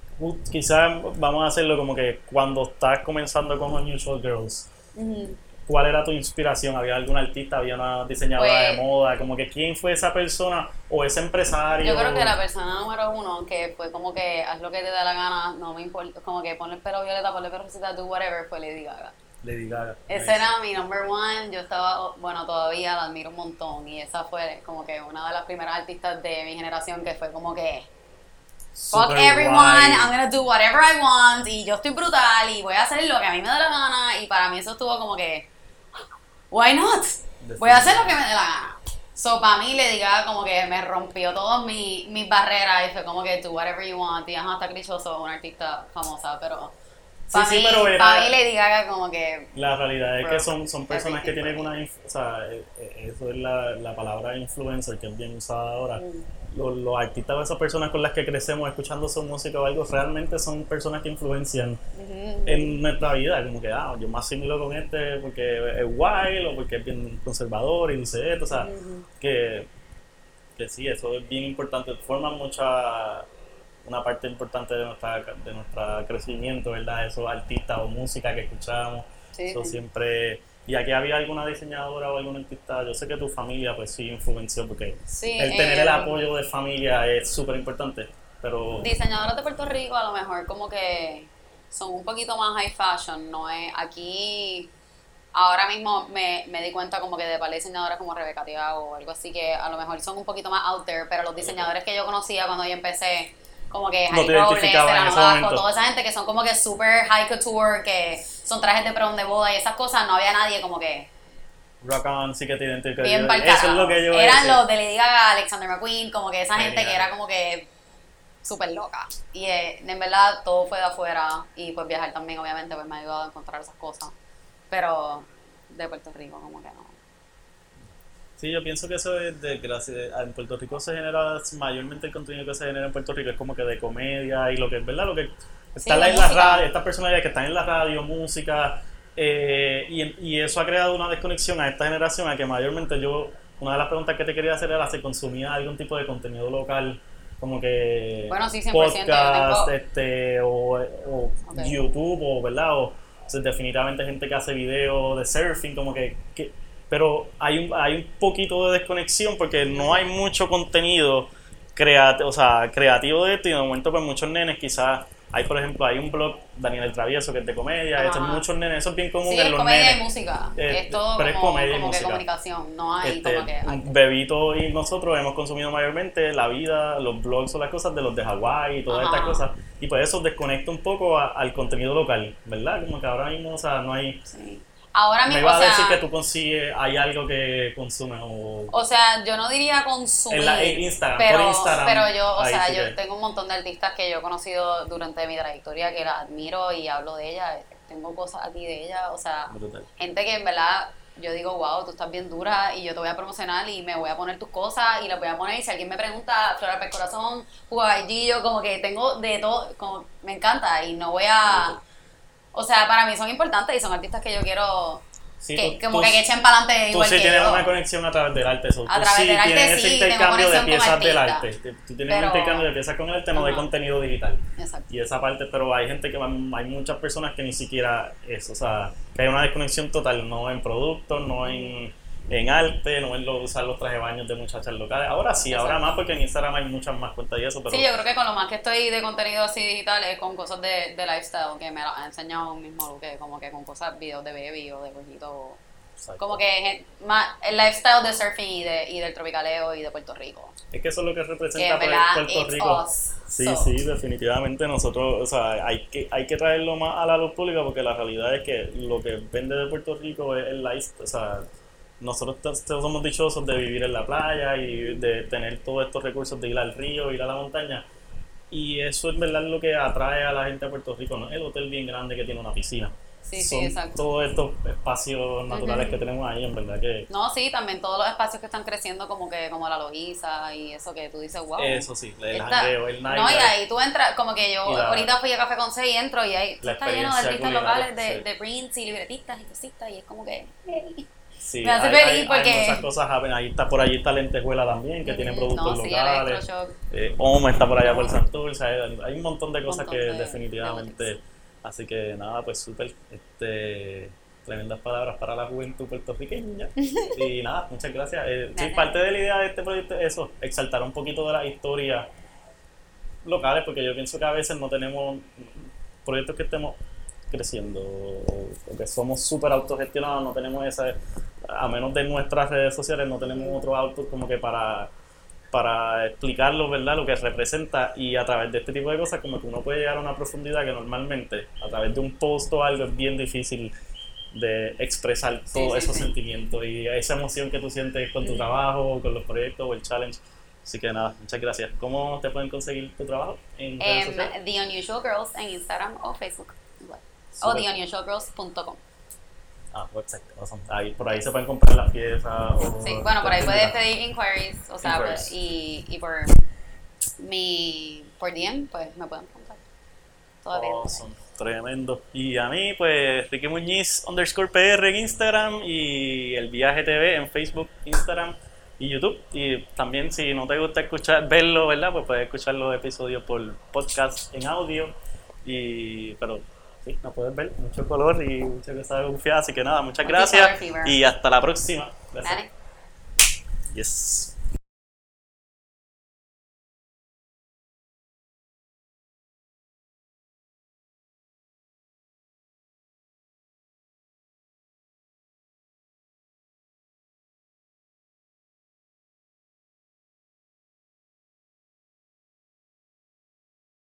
quizás vamos a hacerlo como que cuando estás comenzando con Unusual Girls, Ujú. ¿Cuál era tu inspiración? ¿Había algún artista? ¿Había una diseñadora Pues- de moda? Como que quién fue esa persona o ese empresario. Yo creo que la persona número uno que fue como que haz lo que te da la gana, no me importa, como que ponle el pelo violeta, ponle el pelo rosita, do whatever, fue Lady Gaga. Lady Gaga. Ese Nice. era mi number one, yo estaba, bueno, todavía la admiro un montón y esa fue como que una de las primeras artistas de mi generación que fue como que fuck everyone, guay. I'm gonna do whatever I want y yo estoy brutal y voy a hacer lo que a mí me da la gana y para mí eso estuvo como que why not? Voy a hacer lo que me dé la gana. So, para mí, le diga como que me rompió todas mis, mis barreras y fue como que do whatever you want. Y ajá, está clichoso, una artista famosa, pero. Sí, Para sí, mí, pero era- pa' mí Lady Gaga como que. La realidad es que son, son personas que tienen una... O sea, eh, eh, eso es la, la palabra influencer que es bien usada ahora. Mm. Los, los artistas o esas personas con las que crecemos escuchando su música o algo realmente son personas que influencian Ujú. en nuestra vida, como que, ah, yo me asimilo con este porque es wild o porque es bien conservador y dice esto, o sea, que, que sí, eso es bien importante, forma mucha, una parte importante de nuestra de nuestro crecimiento, ¿verdad? Esos artistas o música que escuchamos, Sí, eso sí. siempre... Y aquí había alguna diseñadora o algún artista, yo sé que tu familia pues sí influenció porque Sí, el tener el eh, apoyo de familia es súper importante, pero... Diseñadoras de Puerto Rico a lo mejor como que son un poquito más high fashion, no es aquí ahora mismo me, me di cuenta como que de par de diseñadores como Rebeca Tiago o algo así que a lo mejor son un poquito más out there, pero los diseñadores que yo conocía cuando yo empecé, como que No Robles, Serrano Vasco, toda esa gente que son como que super high couture, que son trajes de prom de boda y esas cosas, no había nadie como que Rock on, sí que te identificas. bien Yo- Eso es lo que yo Eran los de Lady Gaga, Alexander McQueen, como que esa gente que era como que súper loca. Y eh, en verdad todo fue de afuera y pues viajar también obviamente pues me ha ayudado a encontrar esas cosas. Pero de Puerto Rico como que no. Sí, yo pienso que eso es de gracia. En Puerto Rico se genera mayormente el contenido que se genera en Puerto Rico es como que de comedia y lo que es verdad, lo que está en la radio, estas personalidades que están en la radio, música, eh, y, y eso ha creado una desconexión a esta generación a que mayormente yo, una de las preguntas que te quería hacer era si consumía algún tipo de contenido local, como que Bueno, sí, 100%, yo podcast, este, o, o. YouTube, o verdad, o, o sea, definitivamente gente que hace videos de surfing, como que, que- pero hay un, hay un poquito de desconexión porque no hay mucho contenido creativo, o sea, creativo de esto y de momento pues muchos nenes quizás hay por ejemplo hay un blog Daniel el Travieso que es de comedia, Ajá. este, muchos nenes, eso es bien común Sí, en es los comedia nenes. y música. Eh, es todo pero es como, comedia y como que música. comunicación. No hay Este, como que. Bebito y nosotros hemos consumido mayormente la vida, los blogs o las cosas de los de Hawái y todas Ajá. estas cosas. Y pues eso desconecta un poco a- al contenido local, ¿verdad? Como que ahora mismo, o sea, no hay... Sí. Ahora Me mismo, iba o a decir sea, que tú consigues, hay algo que consumes o... o sea, yo no diría consumir, En la- en Instagram, pero, por Instagram, pero yo, o sea, yo que- tengo un montón de artistas que yo he conocido durante mi trayectoria que la admiro y hablo de ella, tengo cosas aquí de ella, o sea, Brutal. gente que en verdad yo digo, wow, tú estás bien dura y yo te voy a promocionar y me voy a poner tus cosas y las voy a poner y si alguien me pregunta, Flora Pez Corazón, yo como que tengo de todo, como me encanta y no voy a... O sea, para mí son importantes y son artistas que yo quiero Sí, que, tú- como tú- que, echen para adelante Tú igual sí que tienes yo. una conexión a través del arte, eso. A tú través sí del arte, tienes ese sí, tengo intercambio de piezas del arte. Tú tienes Pero- un intercambio de piezas con el arte, no de Ajá. contenido digital. Exacto. Y esa parte, pero hay gente que, hay muchas personas que ni siquiera eso, o sea, que hay una desconexión total, no en productos, no en, en arte, no lo, usar los trajes de baños de muchachas locales. Ahora sí, ahora más porque en Instagram hay muchas más cuentas y eso, pero Sí, yo creo que con lo más que estoy de contenido así digital es con cosas de, de lifestyle que me lo han enseñado un mismo que como que con cosas, videos de baby o de. Exacto. Como que más el lifestyle de surfing y, de, y del tropicaleo y de Puerto Rico. es que eso es lo que Que representa en pues, verdad, Puerto Rico. us. Sí, So, sí, definitivamente nosotros, o sea, hay que, hay que traerlo más a la luz pública porque la realidad es que lo que vende de Puerto Rico es el life, o sea, nosotros somos dichosos de vivir en la playa y de tener todos estos recursos de ir al río, ir a la montaña. Y eso es verdad lo que atrae a la gente a Puerto Rico, ¿no? El hotel bien grande que tiene una piscina. Sí, sí, Son exacto. Todos estos espacios naturales Ujú. que tenemos ahí, en verdad que... No, sí, también todos los espacios que están creciendo como que como la Logiza y eso que tú dices, wow. Eso sí, el jangueo, el No, y ahí tú entras, como que yo la- ahorita fui a Café con y entro y ahí está lleno de artistas locales, de, sí. de prints y libretistas y cositas y es como que... hey. Sí, Me hace hay, feliz hay- hay porque- muchas cosas. Ahí está, por allí está Lentejuela también, que tiene Mm, productos no, sí, locales. Eh, Omo está por allá por Santurce. Hay, hay un montón de cosas Montón que de- definitivamente. de así que nada, pues súper. Este, tremendas palabras para la juventud puertorriqueña. y nada, muchas gracias. Eh, sí, parte de la idea de este proyecto es eso, exaltar un poquito de las historias locales, porque yo pienso que a veces no tenemos proyectos que estemos creciendo o o que somos súper autogestionados, no tenemos esa, a menos de nuestras redes sociales, no tenemos otro auto como que para, para explicarlo, ¿verdad? Lo que representa y a través de este tipo de cosas como que uno puede llegar a una profundidad que normalmente a través de un post o algo es bien difícil de expresar Sí, todos sí, esos sí. sentimientos y esa emoción que tú sientes con tu trabajo, con los proyectos o el challenge. Así que nada, muchas gracias. ¿Cómo te pueden conseguir tu trabajo en redes Em, sociales? The Unusual Girls en Instagram o Facebook. igual. O theunusualgirls.com. Ah, website, awesome. Ahí, por ahí se pueden comprar las piezas. O Sí, bueno, por ahí puedes pedir inquiries, o sea, Inquiries. pues, y, y por mi por DM, pues me pueden preguntar. Todavía. Awesome, tremendo. Y a mí, pues, Ricky Muñiz underscore PR en Instagram y el viaje TV en Facebook, Instagram y YouTube. Y también, si no te gusta escuchar, verlo, ¿verdad? Pues puedes escuchar los episodios por podcast en audio. Y, pero sí, nos puedes ver, mucho color y mucha cosa confiada. Así que nada, muchas gracias y hasta la próxima. Gracias. Yes.